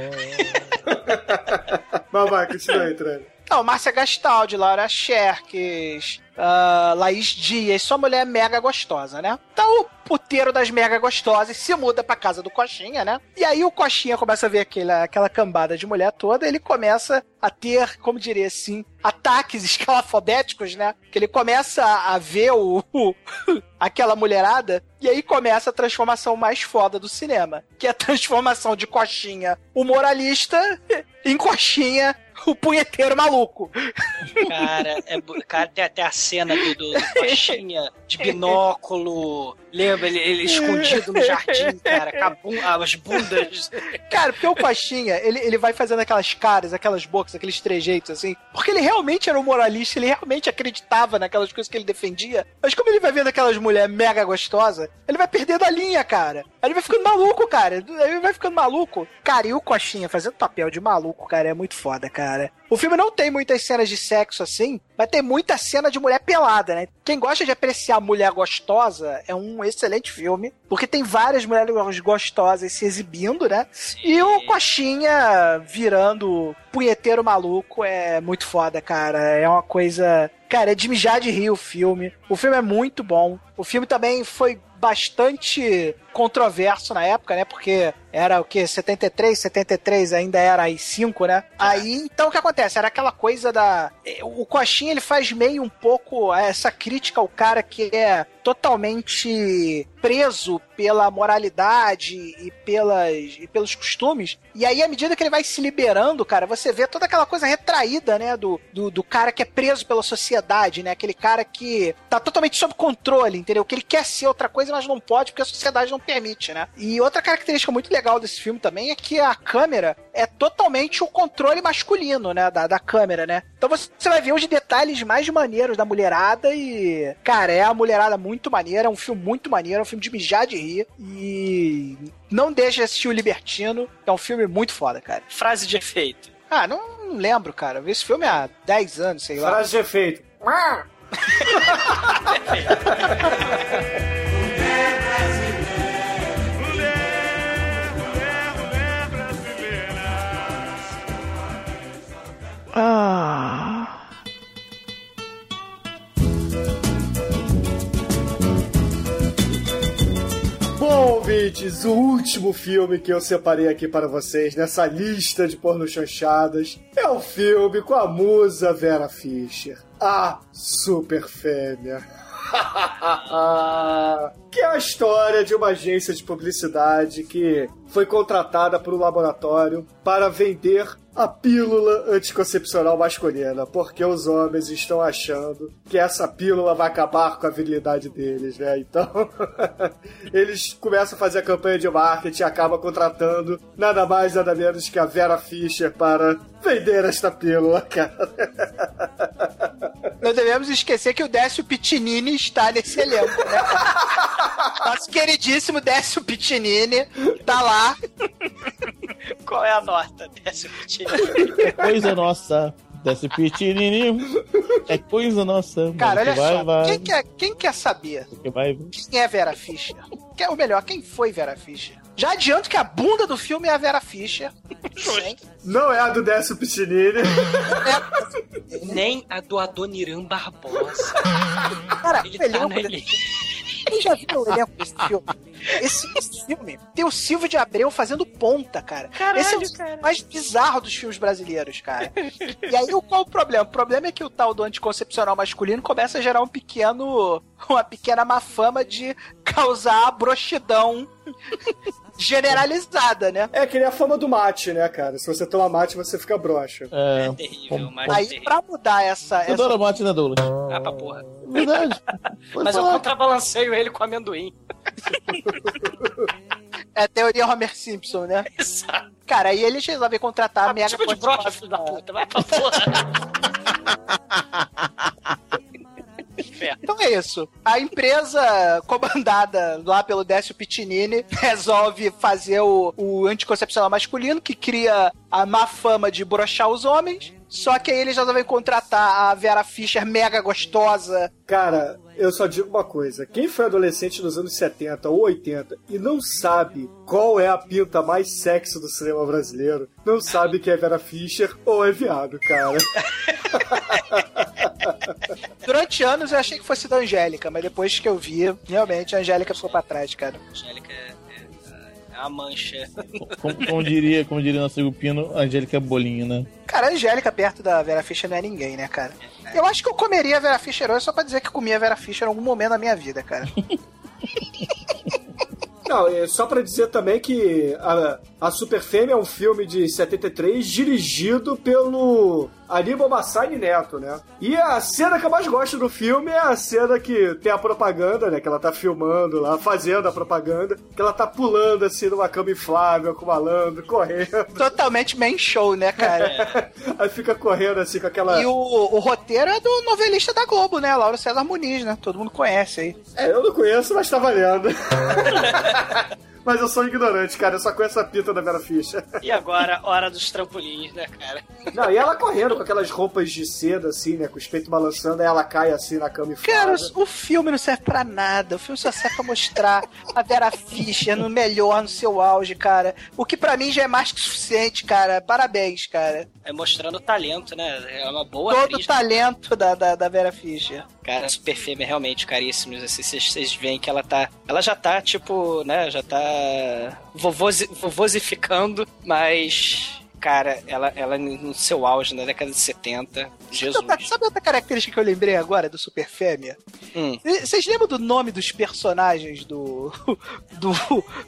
Vai, continua aí, Trevor. Não, Márcia Gastaldi, Laura Scherkes, ah, Laís Dias, sua mulher mega gostosa, né? Então o puteiro das mega gostosas se muda pra casa do Coxinha, né? E aí o Coxinha começa a ver aquela, aquela cambada de mulher toda, ele começa a ter, como diria assim, ataques escalafobéticos, né? Que ele começa a a ver o, o- aquela mulherada e aí começa a transformação mais foda do cinema, que é a transformação de Coxinha, o moralista, em Coxinha, o punheteiro maluco. Cara, é, cara, tem até a cena do, do, de binóculo. Lembra ele, ele escondido no jardim, cara, com bun- as bundas. Cara, porque o Coxinha, ele, ele vai fazendo aquelas caras, aquelas bocas, aqueles trejeitos, assim, porque ele realmente era um moralista, ele realmente acreditava naquelas coisas que ele defendia, mas como ele vai vendo aquelas mulheres mega gostosas, ele vai perdendo a linha, cara. Aí ele vai ficando maluco, cara. Ele vai ficando maluco. Cara, e o Coxinha fazendo papel de maluco, cara, é muito foda, cara. O filme não tem muitas cenas de sexo assim, mas tem muita cena de mulher pelada, né? Quem gosta de apreciar mulher gostosa é um excelente filme, porque tem várias mulheres gostosas se exibindo, né? E o Coxinha virando punheteiro maluco é muito foda, cara. É uma coisa. Cara, é de mijar de rir o filme. O filme é muito bom. O filme também foi bastante controverso na época, né? Porque era o que? 73, 73 ainda era aí 5, né? Aí, então o que acontece? Era aquela coisa da. O Coxinha ele faz meio um pouco essa crítica ao cara que é totalmente preso pela moralidade e, pelas, e pelos costumes. E aí, à medida que ele vai se liberando, cara, você vê toda aquela coisa retraída, né? Do, do, do cara que é preso pela sociedade, né? Aquele cara que tá totalmente sob controle, entendeu? Que ele quer ser outra coisa, mas não pode porque a sociedade não permite, né? E outra característica muito legal desse filme também é que a câmera é totalmente o controle masculino, né? Da, da câmera, né? Então você você vai ver os detalhes mais maneiros da mulherada e. Cara, é a mulherada muito maneira, é um filme muito maneiro, é um filme de mijar de rir. E. Não deixe de assistir o Libertino, é um filme muito foda, cara. Frase de efeito. Ah, não, não lembro, cara. Eu vi esse filme há 10 anos, sei lá. Frase de efeito. Ah. Bom, ouvintes, o último filme que eu separei aqui para vocês nessa lista de porno chanchadas é o filme com a musa Vera Fischer, a Super Fêmea. que é a história de uma agência de publicidade que foi contratada por um laboratório para vender a pílula anticoncepcional masculina, porque os homens estão achando que essa pílula vai acabar com a virilidade deles, né? Então, eles começam a fazer a campanha de marketing e acabam contratando nada mais, nada menos que a Vera Fischer para vender esta pílula, cara. Não devemos esquecer que o Décio Pitinini está nesse elenco, né? Nosso queridíssimo Décio Pitinini tá lá. Qual é a nota desse pitino? É coisa nossa. Desce pitininho. É coisa nossa. Cara, olha vai, só. vai. Quem, quer, quem quer saber Que vai. quem é Vera Fischer? Que é o melhor, quem foi Vera Fischer? Já adianto que a bunda do filme é a Vera Fischer. Não é a do Décio Pitinini. Nem a do Adoniran Barbosa. Cara, Ele o tá desse- elenco. Quem já viu o elenco desse filme? Esse, filme tem o Silvio de Abreu fazendo ponta, cara. Caralho, esse é o cara. mais bizarro dos filmes brasileiros, cara. E aí, o- qual o problema? O problema é que o tal do anticoncepcional masculino começa a gerar um pequeno. uma pequena má fama de causar broxidão generalizada, né? É que nem a fama do mate, né, cara? Se você toma mate, você fica broxa. É. Terrível, mas Aí, terrível. pra mudar essa. Eu essa... adoro mate, né, Douglas? Ah, pra porra. Verdade. Pode Mas eu falar. contrabalanceio ele com amendoim. É a teoria Homer Simpson, né? Exato. Cara, aí eles resolvem contratar a mega Tipo de brocha, filho da puta. Vai pra porra. Então é isso. A empresa comandada lá pelo Décio Pitinini resolve fazer o, o anticoncepcional masculino, que cria a má fama de brochar os homens. Só que aí eles resolvem contratar a Vera Fischer mega gostosa. Cara, eu só digo uma coisa: quem foi adolescente nos anos 70 ou 80 e não sabe qual é a pinta mais sexy do cinema brasileiro, não sabe que é Vera Fischer ou é viado, cara. Durante anos eu achei que fosse da Angélica, mas depois que eu vi, realmente a Angélica ficou pra trás, cara. Angélica é, é- é uma mancha. Como, como diria, como diria nosso amigo Pino, a Angélica é bolinho, né? Cara, a Angélica perto da Vera Fischer não é ninguém, né, cara? Eu acho que eu comeria a Vera Fischer hoje só pra dizer que comia a Vera Fischer em algum momento da minha vida, cara. Não, é só pra dizer também que a, a Super Fêmea é um filme de 73 dirigido pelo Aníbal Massani Neto, né? E a cena que eu mais gosto do filme é a cena que tem a propaganda, né? Que ela tá filmando lá, fazendo a propaganda, que ela tá pulando assim numa cama inflável com o malandro, correndo. Totalmente main show, né, cara? Aí fica correndo assim com aquela. E o, o roteiro é do novelista da Globo, né? Lauro César Muniz, né? Todo mundo conhece aí. É, eu não conheço, mas tá valendo. mas eu sou ignorante, cara. Eu só conheço a pinta da Vera Fischer. E agora, hora dos trampolins, né, cara? Não, e ela correndo com aquelas roupas de seda, assim, né? Com os peitos balançando, aí ela cai assim na cama e Cara, o filme não serve pra nada. O filme só serve pra mostrar a Vera Fischer no melhor, no seu auge, cara. O que pra mim já é mais que suficiente, cara. Parabéns, cara. É mostrando o talento, né? É uma boa Todo atriz. o talento da, da, da Vera Fischer. Cara, Super Fêmea é realmente caríssimos. Assim, vocês, veem que ela tá. Ela já tá, tipo, né? Já tá vovosi, vovosificando, mas. Cara, ela, ela no seu auge, na década de 70. Jesus. Outra- Sabe outra característica que eu lembrei agora do Super Fêmea? Hum. Vocês lembram do nome dos personagens do. do,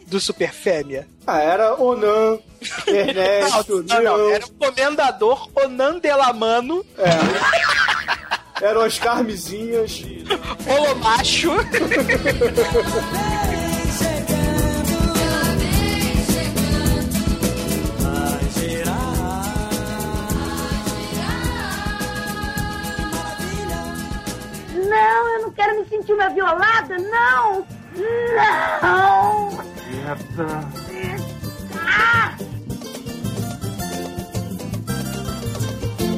do Super Fêmea? Ah, era Onan, Ernesto, não, não, Leão. era o comendador Onan Delamano, Era Oscar Mizinhas. Olomacho. Não, eu não quero me sentir uma violada, não! Não! Ah!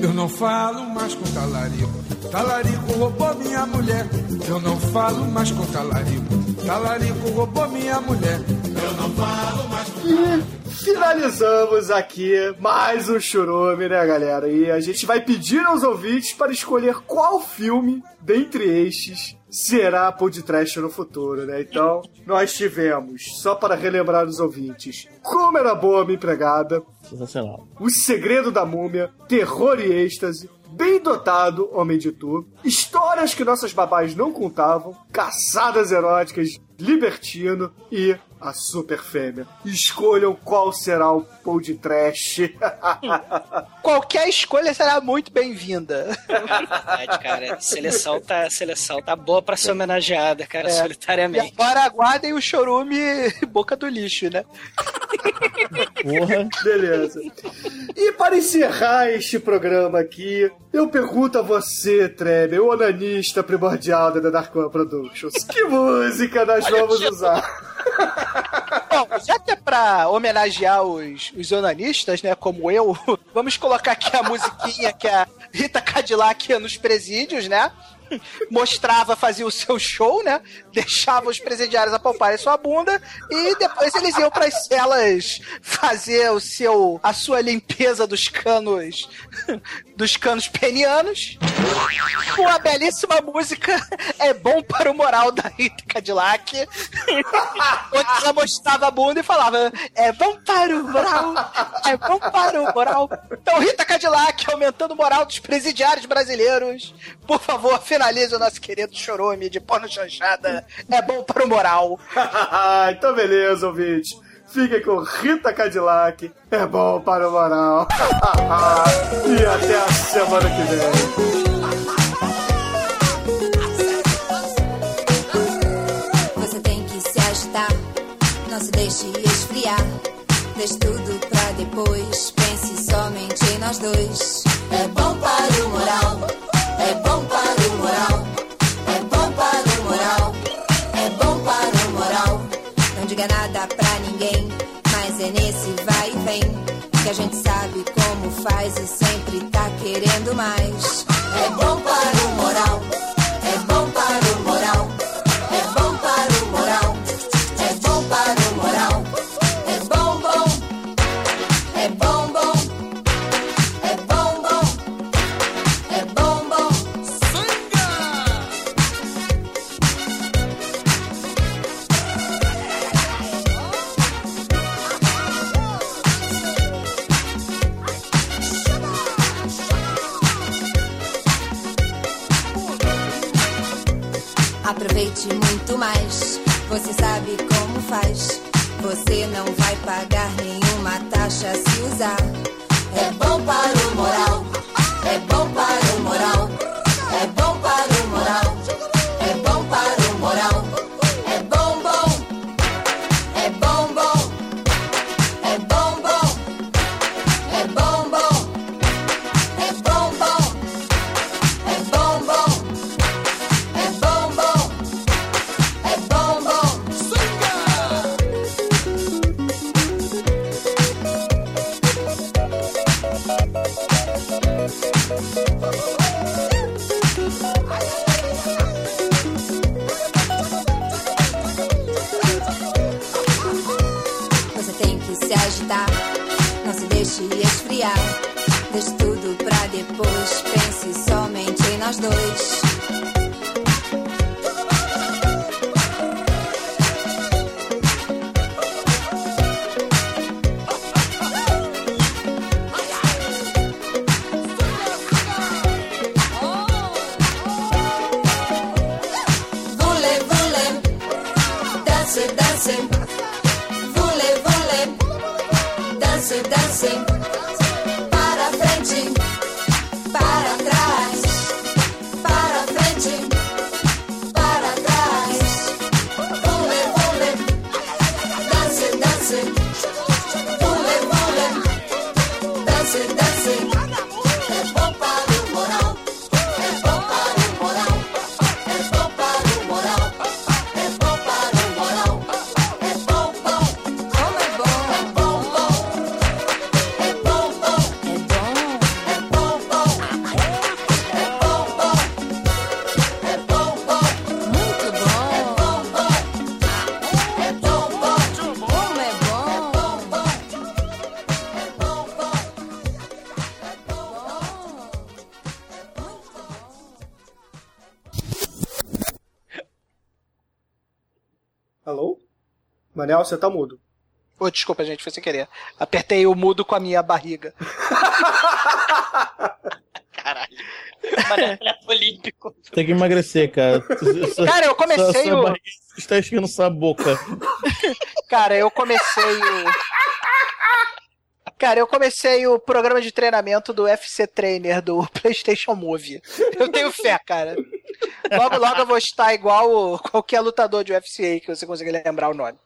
Eu não falo mais com talarico. Talarico roubou minha mulher. Eu não falo mais com talarico. Talarico roubou minha mulher. Eu não falo mais com E finalizamos aqui mais um churume, né, galera? E a gente vai pedir aos ouvintes para escolher qual filme dentre estes será podcast no futuro, né? Então, nós tivemos, só para relembrar os ouvintes, Como Era Boa Minha Empregada, Sensacional. O Segredo da Múmia, Terror e Êxtase, Bem Dotado, Homem de Tu, Histórias que Nossas Babás Não Contavam, Caçadas Eróticas, Libertino e a Super Fêmea. Escolham qual será o podcast. Qualquer escolha será muito bem-vinda. Verdade, cara. A seleção tá, a seleção tá boa pra ser homenageada, cara, É. E solitariamente. agora aguardem o chorume boca do lixo, né? Porra. Beleza. E para encerrar este programa aqui, eu pergunto a você, Treme, o onanista primordial da Dark One Productions, que música nós vamos usar? Bom, já que é pra homenagear os, os onanistas, né, como eu, vamos colocar aqui a musiquinha que a Rita Cadillac nos presídios, né? Mostrava, fazia o seu show, né? Deixava os presidiários apalparem sua bunda e depois eles iam pras celas fazer o seu, a sua limpeza dos canos, dos canos penianos. Com a belíssima música É Bom para o Moral da Rita Cadillac. onde ela mostrava a bunda e falava: É bom para o moral, é bom para o moral. Então, Rita Cadillac, aumentando o moral dos presidiários brasileiros, por favor, finalize o nosso querido chorume de porno chanchada. É bom para o moral. então beleza, ouvinte. Fiquem com Rita Cadillac. É bom para o moral. e até a semana que vem. Você tem que se agitar, não se deixe esfriar. Deixe tudo pra depois, pense somente em nós dois. É bom para o moral, é bom para o moral, é bom para o moral, é bom para o moral. Não diga nada pra ninguém, mas é nesse vai e vem que a gente sabe como faz e sempre tá querendo mais. É bom para muito mais. Você sabe como faz. Você não vai pagar nenhuma taxa se usar. É bom para o moral. É bom para Manel, você tá mudo. Ô, desculpa, gente, foi sem querer. Apertei o mudo com a minha barriga. Caralho. olímpico. Tem que emagrecer, cara. Cara, eu comecei Sua, sua o- está enchendo sua boca. Cara, eu comecei o. Cara, eu comecei o programa de treinamento do FC Trainer do PlayStation Move. Eu tenho fé, cara. Logo, logo eu vou estar igual o- qualquer lutador de UFC que você conseguir lembrar o nome.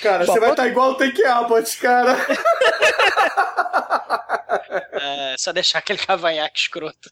Cara, você vai estar igual o Take Abbott, cara. É, só deixar aquele cavanhaque escroto.